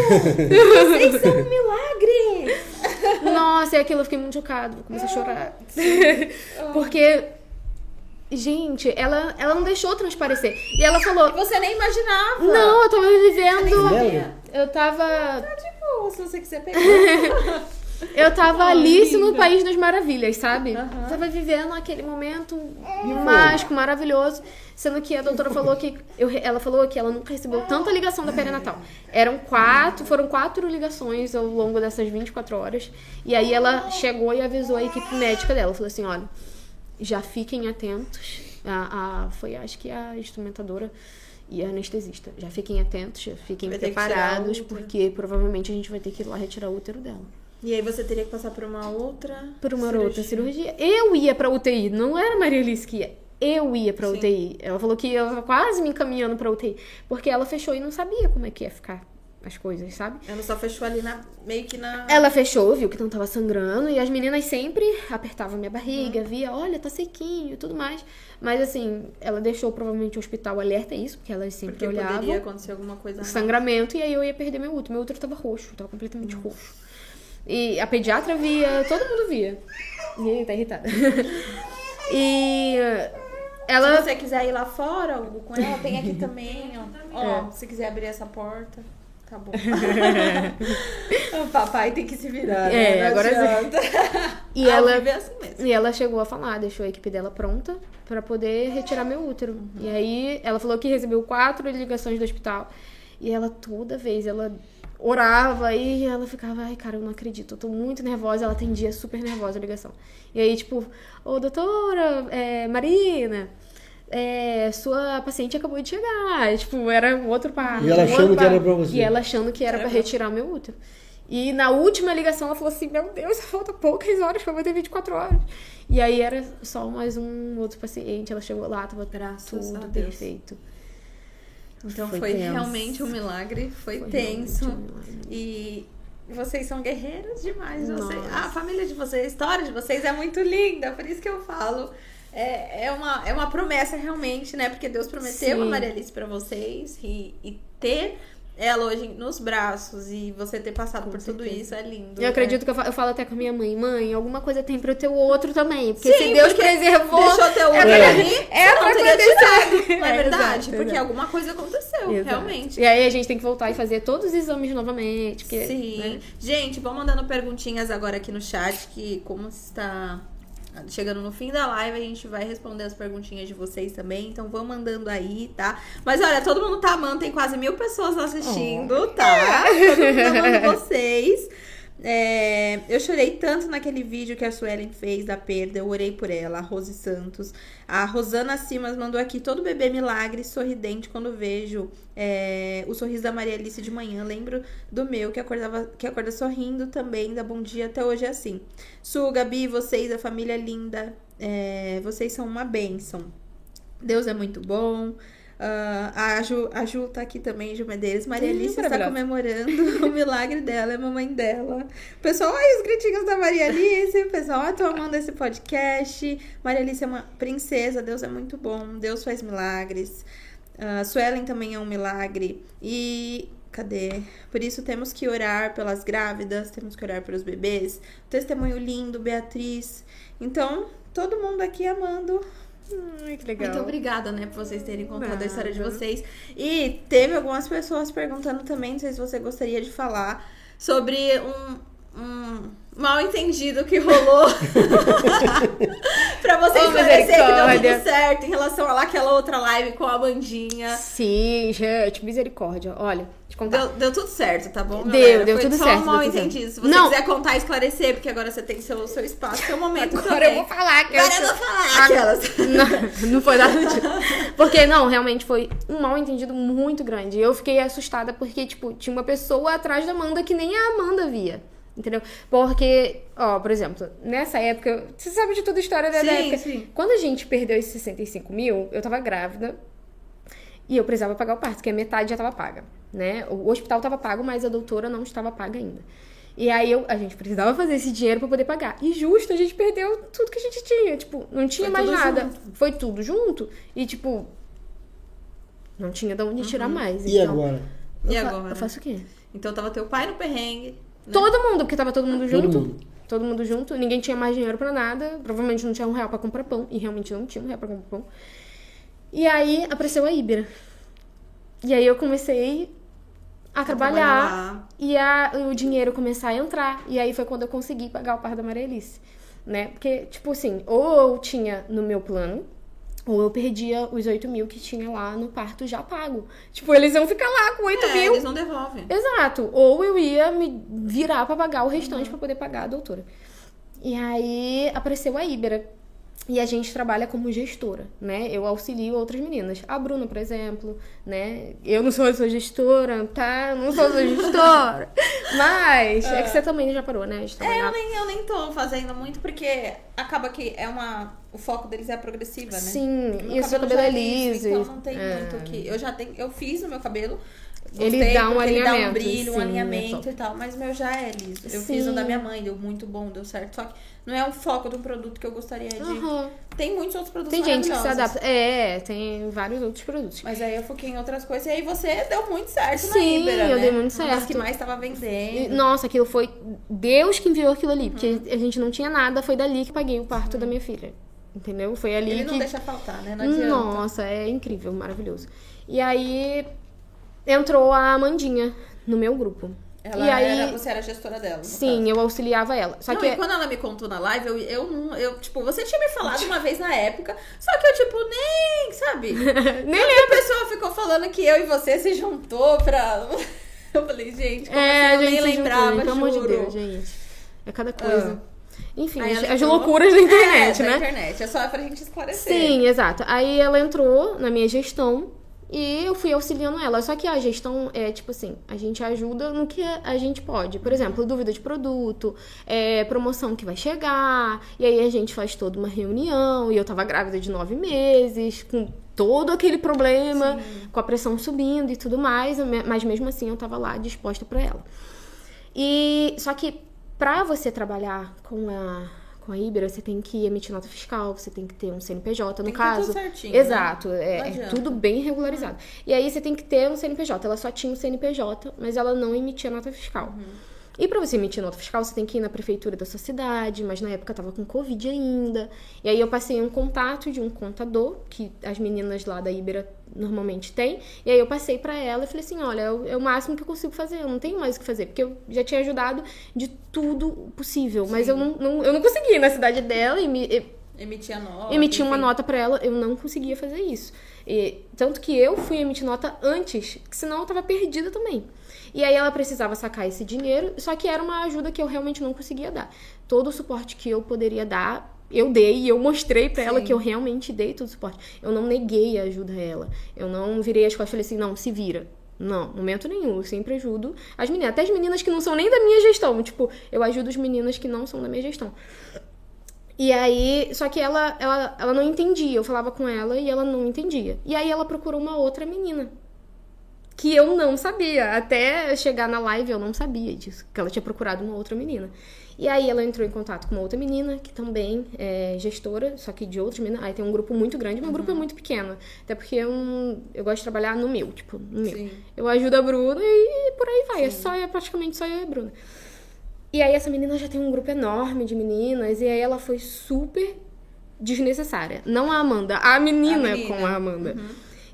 Vocês são um milagre! Nossa, e aquilo eu fiquei muito chocada. Comecei a chorar. Porque. Gente, ela, ela não deixou transparecer. E ela falou: Você nem imaginava. Não, eu tava vivendo. Eu tava. Tá de boa, se você quiser pegar. Eu tava Ai, Alice no. País das Maravilhas, sabe? Tava vivendo aquele momento mágico, maravilhoso. Sendo que a doutora falou que. eu- ela falou que ela nunca recebeu tanta ligação da perinatal. Eram quatro, foram quatro ligações ao longo dessas 24 horas. E aí ela chegou e avisou a equipe médica dela. Falou assim: olha, já fiquem atentos. A, a- foi acho que a instrumentadora e a anestesista. Já fiquem atentos, já fiquem preparados, porque provavelmente a gente vai ter que ir lá retirar o útero dela. E aí você teria que passar por uma outra. Por uma cirurgia. outra cirurgia. Eu ia pra UTI, não era a Maria Alice que ia. Eu ia pra Sim. UTI. Ela falou que eu tava quase me encaminhando pra UTI. Porque ela fechou e não sabia como é que ia ficar as coisas, sabe? Ela só fechou ali na. meio que na. Ela fechou, viu que não tava sangrando. E as meninas sempre apertavam minha barriga, via, olha, tá sequinho e tudo mais. Mas assim, ela deixou provavelmente o hospital alerta a isso, porque elas sempre Porque olhavam. poderia acontecer alguma coisa. sangramento e aí eu ia perder meu útero. Meu útero tava roxo, tava completamente roxo. E a pediatra via, todo mundo via. E tá irritada. e ela. Se você quiser ir lá fora, Hugo, com ela, tem aqui também, ó. Ó, se quiser abrir essa porta, tá bom. o papai tem que se virar, né? É, Não agora sim. E Ao ela, é assim mesmo. e ela chegou a falar, deixou a equipe dela pronta pra poder retirar meu útero. E aí ela falou que recebeu quatro ligações do hospital. E ela toda vez, ela orava e ela ficava, ai cara, eu não acredito, eu tô muito nervosa. Ela atendia super nervosa a ligação. E aí, tipo, ô doutora, é, Marina, é, sua paciente acabou de chegar. Tipo, era um outro parto. E ela um achando que era pra você. E ela achando que era pra retirar meu útero. E na última ligação ela falou assim: Meu Deus, falta poucas horas pra eu ter 24 horas. E aí era só mais um outro paciente. Ela chegou lá, tava Graças tudo Deus. Então Foi foi, realmente um milagre, foi, Foi tenso. um milagre. E vocês são guerreiras demais. Vocês, a família de vocês, a história de vocês é muito linda, por isso que eu falo. É, é, uma, é uma promessa realmente, né? Porque Deus prometeu Sim. a Maria Alice pra vocês e, e ter ela hoje nos braços e você ter passado Com por tudo certeza. isso é lindo. Eu acredito que eu falo, eu falo até com a minha mãe: Mãe, alguma coisa tem pra eu ter o outro também. Porque Sim, se Deus porque preservou. Deixou teu é olho pra- ali, é pra acontecer. Não é É, verdade? exato, porque exato. alguma coisa aconteceu, Exato. realmente. E aí a gente tem que voltar e fazer todos os exames novamente. Que, Sim. né? Gente, vão mandando perguntinhas agora aqui no chat, que como está chegando no fim da live, a gente vai responder as perguntinhas de vocês também. Então vão mandando aí, tá? Mas olha, todo mundo tá amando, tem quase mil pessoas assistindo, tá? Todo mundo amando vocês. É, eu chorei tanto naquele vídeo que a Suelen fez da perda, eu orei por ela, a Rose Santos. A Rosana Simas mandou aqui, todo bebê milagre, sorridente quando vejo é, o sorriso da Maria Alice de manhã. Lembro do meu, que acordava, que acorda sorrindo também, da bom dia até hoje é assim. Su, Gabi, vocês, a família linda, é, vocês são uma bênção. Deus é muito bom. Ah, a, Ju, a Ju tá aqui também, Ju Medeiros. Maria Hum, Alice está comemorando o milagre dela, é mamãe dela. Pessoal, olha os gritinhos da Maria Alice. Pessoal, eu tô amando esse podcast. Maria Alice é uma princesa, Deus é muito bom, Deus faz milagres. Uh, Suelen também é um milagre. E cadê? Por isso temos que orar pelas grávidas, temos que orar pelos bebês. Testemunho lindo, Beatriz. Então, todo mundo aqui amando Ai, que legal. muito obrigada, né, por vocês terem contado a história de Nada. vocês. E teve algumas pessoas perguntando também, não sei se você gostaria de falar, sobre um, um- mal entendido que rolou. pra você Oh, esclarecer que deu tudo certo em relação a lá, aquela outra live com a bandinha. Sim, gente, misericórdia. Olha, te contar. Deu, deu tudo certo, tá bom? Deu, galera? deu Foi tudo só certo, um mal entendido. Se você Não. quiser contar e esclarecer, porque agora você tem seu, seu espaço, seu momento Agora também. eu vou falar que Agora eu vou falar aquelas. Não, não foi nada disso. Porque, não, realmente foi um mal entendido muito grande. Eu fiquei assustada porque, tipo, tinha uma pessoa atrás da Amanda que nem a Amanda via. Entendeu? Porque, ó, por exemplo, nessa época, você sabe de toda a história da Sim, época. sim. Quando a gente perdeu esses 65 mil, eu tava grávida e eu precisava pagar o parto, porque a metade já tava paga, né? O hospital tava pago, mas a doutora não estava paga ainda. E aí eu, a gente precisava fazer esse dinheiro pra poder pagar. E justo, a gente perdeu tudo que a gente tinha. Tipo, não tinha Foi mais nada. junto. Foi tudo junto. E, tipo, não tinha de onde tirar mais. E então, agora? E eu fa- agora? Eu faço o quê? Então tava teu pai no perrengue. Né? Todo mundo, porque tava todo mundo Todo junto. mundo. Todo mundo junto. Ninguém tinha mais dinheiro pra nada. Provavelmente não tinha um real pra comprar pão. E realmente não tinha um real pra comprar pão. E aí apareceu a Ibera. E aí eu comecei a trabalhar. trabalhar. E a, o dinheiro começar a entrar. E aí foi quando eu consegui pagar o par da Maria Alice. Né? Porque, tipo assim, ou eu tinha no meu plano, ou eu perdia os 8 mil que tinha lá no parto já pago. Tipo, eles iam ficar lá com 8 É, mil. eles não devolvem. Exato. Ou eu ia me virar pra pagar o restante pra poder pagar a doutora. E aí apareceu a Ibera. E a gente trabalha como gestora, né? Eu auxilio outras meninas. A Bruna, por exemplo, né? Eu não sou a sua gestora, tá? Não sou a sua gestora. Mas é que você também já parou, né? É, eu nem, eu nem tô fazendo muito, porque acaba que é uma. O foco deles é a progressiva, né? Sim, Meu e o seu cabelo já é liso. Então não tem é. muito o que. Eu já tenho. Eu fiz o meu cabelo. Ele dá um porque Ele dá um alinhamento, brilho, sim, um é alinhamento top. e tal, mas o meu já é liso. Eu Sim. fiz o da minha mãe, deu muito bom, deu certo. Só que não é o foco do produto que eu gostaria de. Aham. Tem muitos outros produtos Tem gente que se adapta. É, tem vários outros produtos. Mas aí eu foquei em outras coisas. E aí você deu muito certo na Sim, Ibera, eu né? dei muito certo. que mais tava E, vendendo. Nossa, aquilo foi Deus que enviou aquilo ali, porque a gente não tinha nada, foi dali que paguei o parto da minha filha. Entendeu? Foi ali Ele que não deixa faltar, né? Não adianta. Nossa, é incrível, maravilhoso. E aí entrou a Amandinha no meu grupo. Ela e aí era, você era gestora dela. sim, eu auxiliava ela. Só não, que e quando ela me contou na live, eu, eu não. Eu, tipo, você tinha me falado uma vez na época, só que eu, tipo, nem, sabe? nem Aí a pessoa ficou falando que eu e você se juntou pra. Eu falei, gente, como é, assim? eu gente nem se juntou, lembrava, pelo amor de. Deus, gente. É cada coisa. Enfim, Aí as, as entrou- loucuras da internet, é, né? Da internet, é só pra gente esclarecer. Sim, exato. Aí ela entrou na minha gestão e eu fui auxiliando ela. Só que a gestão é tipo assim, a gente ajuda no que a gente pode. Por exemplo, dúvida de produto, é, promoção que vai chegar. E aí a gente faz toda uma reunião. E eu tava grávida de nove meses, com todo aquele problema, com a pressão subindo e tudo mais. Mas mesmo assim eu tava lá disposta pra ela. E só que pra você trabalhar com a com a Ibera, você tem que emitir nota fiscal, você tem que ter um CNPJ, no Tem caso. tudo certinho, né? Exato, Não é, é tudo bem regularizado. E aí você tem que ter um CNPJ. Ela só tinha um CNPJ, mas ela não emitia nota fiscal. Uhum. E pra você emitir nota fiscal, você tem que ir na prefeitura da sua cidade, mas na época eu tava com Covid ainda. E aí eu passei um contato de um contador, que as meninas lá da Ibera normalmente têm. E aí eu passei pra ela e falei assim: olha, é o, é o máximo que eu consigo fazer, eu não tenho mais o que fazer. Porque eu já tinha ajudado de tudo possível, mas eu não, não- eu não consegui ir na cidade dela e me. e- Emitir a nota. emitir uma nota pra ela, eu não conseguia fazer isso. E, tanto que eu fui emitir nota antes, que senão eu tava perdida também. E aí ela precisava sacar esse dinheiro, só que era uma ajuda que eu realmente não conseguia dar. Todo o suporte que eu poderia dar, eu dei e eu mostrei pra ela que eu realmente dei todo o suporte. Eu não neguei a ajuda a ela. Eu não virei as costas e falei assim, não, se vira. Não, momento nenhum. Eu sempre ajudo as meninas. Até as meninas que não são nem da minha gestão. Tipo, eu ajudo as meninas que não são da minha gestão. E aí, só que ela, ela, ela não entendia. Eu falava com ela e ela não entendia. E aí ela procurou uma outra menina. Que eu não sabia. Até chegar na live eu não sabia disso. Que ela tinha procurado uma outra menina. E aí ela entrou em contato com uma outra menina, que também é gestora, só que de outras meninas. Aí tem um grupo muito grande, meu grupo é muito pequeno. Até porque eu, não- eu gosto de trabalhar no meu, tipo, no meu. Sim. Eu ajudo a Bruna e por aí vai. É só, é praticamente só eu e a Bruna. E aí essa menina já tem um grupo enorme de meninas, e aí ela foi super desnecessária. Não a Amanda, a menina, A menina. com a Amanda.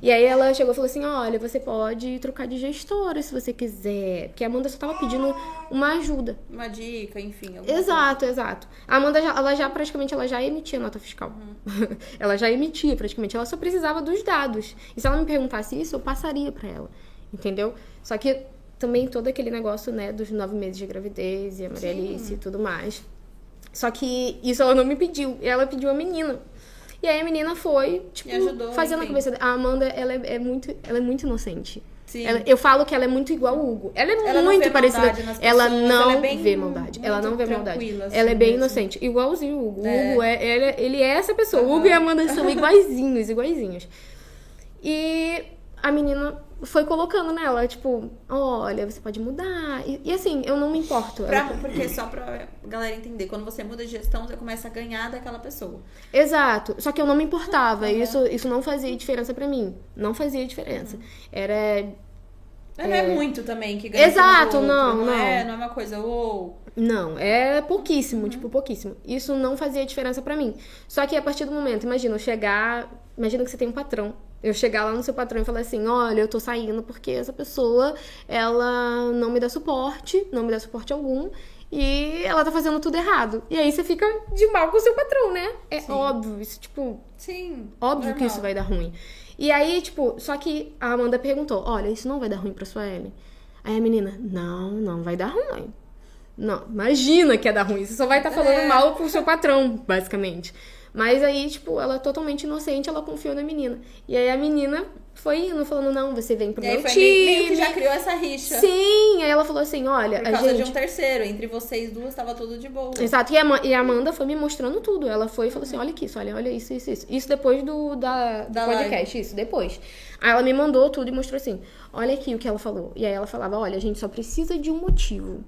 E aí ela chegou e falou assim: olha, você pode trocar de gestora se você quiser. Porque a Amanda só tava pedindo uma ajuda. Uma dica, enfim. Exato, exato. A Amanda, já, ela já praticamente, ela já emitia nota fiscal. ela já emitia praticamente, ela só precisava dos dados. E se ela me perguntasse isso, eu passaria pra ela, entendeu? Só que também todo aquele negócio, né, dos nove meses de gravidez e a Maria Alice e tudo mais. Só que isso ela não me pediu, ela pediu a menina. E aí a menina foi, tipo, ajudou, fazendo a enfim. cabeça dela. A Amanda, ela é, é muito, ela é muito inocente. Ela- eu falo que ela é muito igual ao Hugo. Ela é Ela não muito parecida. Ela não é bem- vê maldade. Ela não vê maldade. assim ela é bem mesmo. inocente. Igualzinho o Hugo. É. Hugo é, ele, é essa pessoa. O Hugo e a Amanda são iguaizinhos, iguaizinhos. E a menina foi colocando nela, tipo, olha, você pode mudar. E, e assim, eu não me importo. Pra- porque só pra galera entender, quando você muda de gestão, você começa a ganhar daquela pessoa. Exato. Só que eu não me importava. Isso, isso não fazia diferença pra mim. Não fazia diferença. Era Mas não é muito também que ganha Exato, outro, não, não. É, não. não é uma coisa, ou. Não, é pouquíssimo, Uhum. tipo, pouquíssimo. Isso não fazia diferença pra mim. Só que a partir do momento, imagina, eu chegar. Imagina que você tem um patrão. Eu chegar lá no seu patrão e falar assim: olha, eu tô saindo porque essa pessoa, ela não me dá suporte, não me dá suporte algum. E ela tá fazendo tudo errado. E aí você fica de mal com o seu patrão, né? É Sim. óbvio. Isso, tipo, Sim. Óbvio que normal. isso vai dar ruim. E aí, tipo, só que a Amanda perguntou: Olha, isso não vai dar ruim pra sua Ellen? Aí a menina: Não, não vai dar ruim. Não, imagina que ia dar ruim. Você só vai estar falando É. mal pro seu patrão, basicamente. Mas aí, tipo, ela totalmente inocente, ela confiou na menina. E aí a menina foi indo, falando: Não, você vem pro E meu foi time. meio, que já criou essa rixa. Sim, aí ela falou assim: Olha, Por causa gente. de um terceiro. Entre vocês duas tava tudo de boa. Exato, e a, e a Amanda foi me mostrando tudo. Ela foi e falou assim: olha aqui, isso, olha, olha isso, isso, isso. Isso depois do, da, do Da podcast, isso, depois. Aí ela me mandou tudo e mostrou assim: olha aqui o que ela falou. E aí ela falava: olha, a gente só precisa de um motivo.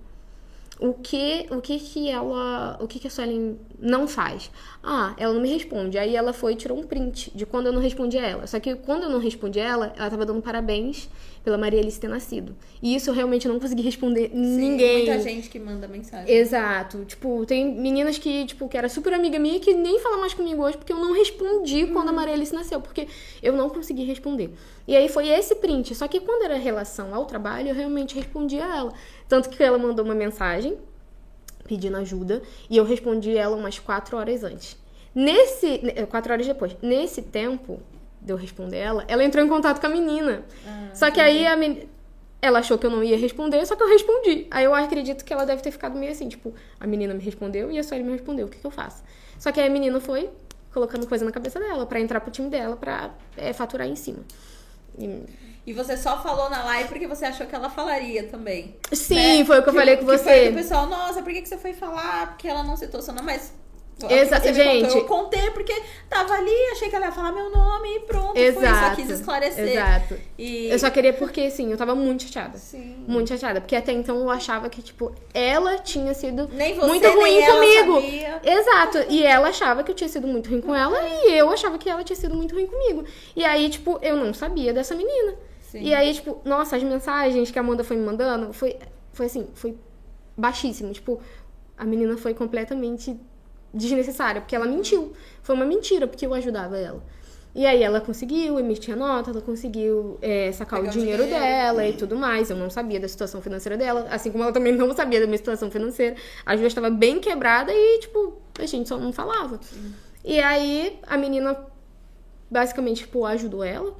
O que, o que que ela, o que que a Suelen não faz? Ah, ela não me responde. Aí ela foi e tirou um print de quando eu não respondi a ela. Só que quando eu não respondi a ela, ela tava dando parabéns pela Maria Alice ter nascido. E isso eu realmente não consegui responder Sim, ninguém. Muita gente que manda mensagem. Exato. Tipo, tem meninas que, tipo, que era super amiga minha que nem fala mais comigo hoje porque eu não respondi quando a Maria Alice nasceu, porque eu não consegui responder. E aí foi esse print. Só que quando era relação ao trabalho, eu realmente respondi a ela. Tanto que ela mandou uma mensagem pedindo ajuda e eu respondi ela umas quatro horas antes. Nesse. ne- Quatro horas depois. Nesse tempo de eu responder ela, ela entrou em contato com a menina. Ah, Só que aí a menina. Ela achou que eu não ia responder, só que eu respondi. Aí eu acredito que ela deve ter ficado meio assim, tipo, a menina me respondeu e a Sueli me respondeu, o que, que eu faço? Só que aí a menina foi colocando coisa na cabeça dela pra entrar pro time dela pra é, faturar em cima. E- E você só falou na live porque você achou que ela falaria também. Sim, né? foi o que eu falei com foi você. que o pessoal, nossa, por que, que você foi falar? Porque ela não citou seu nome, mas. Exa- você me gente. contou, eu contei porque tava ali, achei que ela ia falar meu nome e pronto. Foi, só Exato. quis esclarecer. Exato. E... Eu só queria porque, assim, eu tava muito chateada. Sim. Muito chateada. Porque até então eu achava que, tipo, ela tinha sido Nem você, muito ruim comigo. sabia. Exato. E ela achava que eu tinha sido muito ruim com ela e eu achava que ela tinha sido muito ruim comigo. E aí, tipo, eu não sabia dessa menina. Sim. E aí, tipo, nossa, as mensagens que a Amanda foi me mandando foi, foi assim, foi baixíssimo. Tipo, a menina foi completamente desnecessária, porque ela mentiu. Foi uma mentira, porque eu ajudava ela. E aí ela conseguiu emitir a nota, ela conseguiu é, sacar Pegar o dinheiro, dinheiro. dela e tudo mais. Eu não sabia da situação financeira dela, assim como ela também não sabia da minha situação financeira. A Ju estava bem quebrada e, tipo, a gente só não falava. E aí a menina basicamente, tipo, ajudou ela.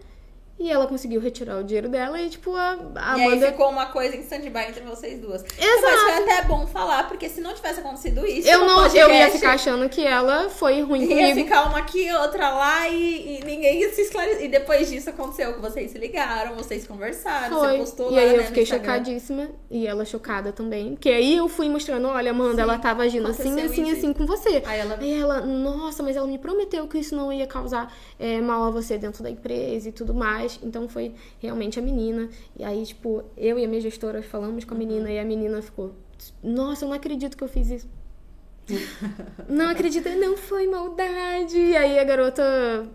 E ela conseguiu retirar o dinheiro dela e, tipo, a, a E aí Amanda. ficou uma coisa em stand-by entre vocês duas. Exato. Mas foi até bom falar, porque se não tivesse acontecido isso, Eu não, eu ia podcast, ficar achando que ela foi ruim Ia comigo. ficar uma aqui, outra lá e, e ninguém ia se esclarecer. E depois disso aconteceu que vocês se ligaram, vocês conversaram, você Foi. postou E lá, aí né, eu no fiquei chocadíssima. E ela chocada também. Porque aí eu fui mostrando, olha, Amanda, Sim, ela tava agindo assim, assim, isso. assim com você. Aí ela Aí ela, nossa, mas ela me prometeu que isso não ia causar é, mal a você dentro da empresa e tudo mais. Então foi realmente a menina. E aí, tipo, eu e a minha gestora falamos com a menina e a menina ficou, nossa, eu não acredito que eu fiz isso. não acredito, não foi maldade. E aí a garota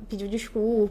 pediu desculpa.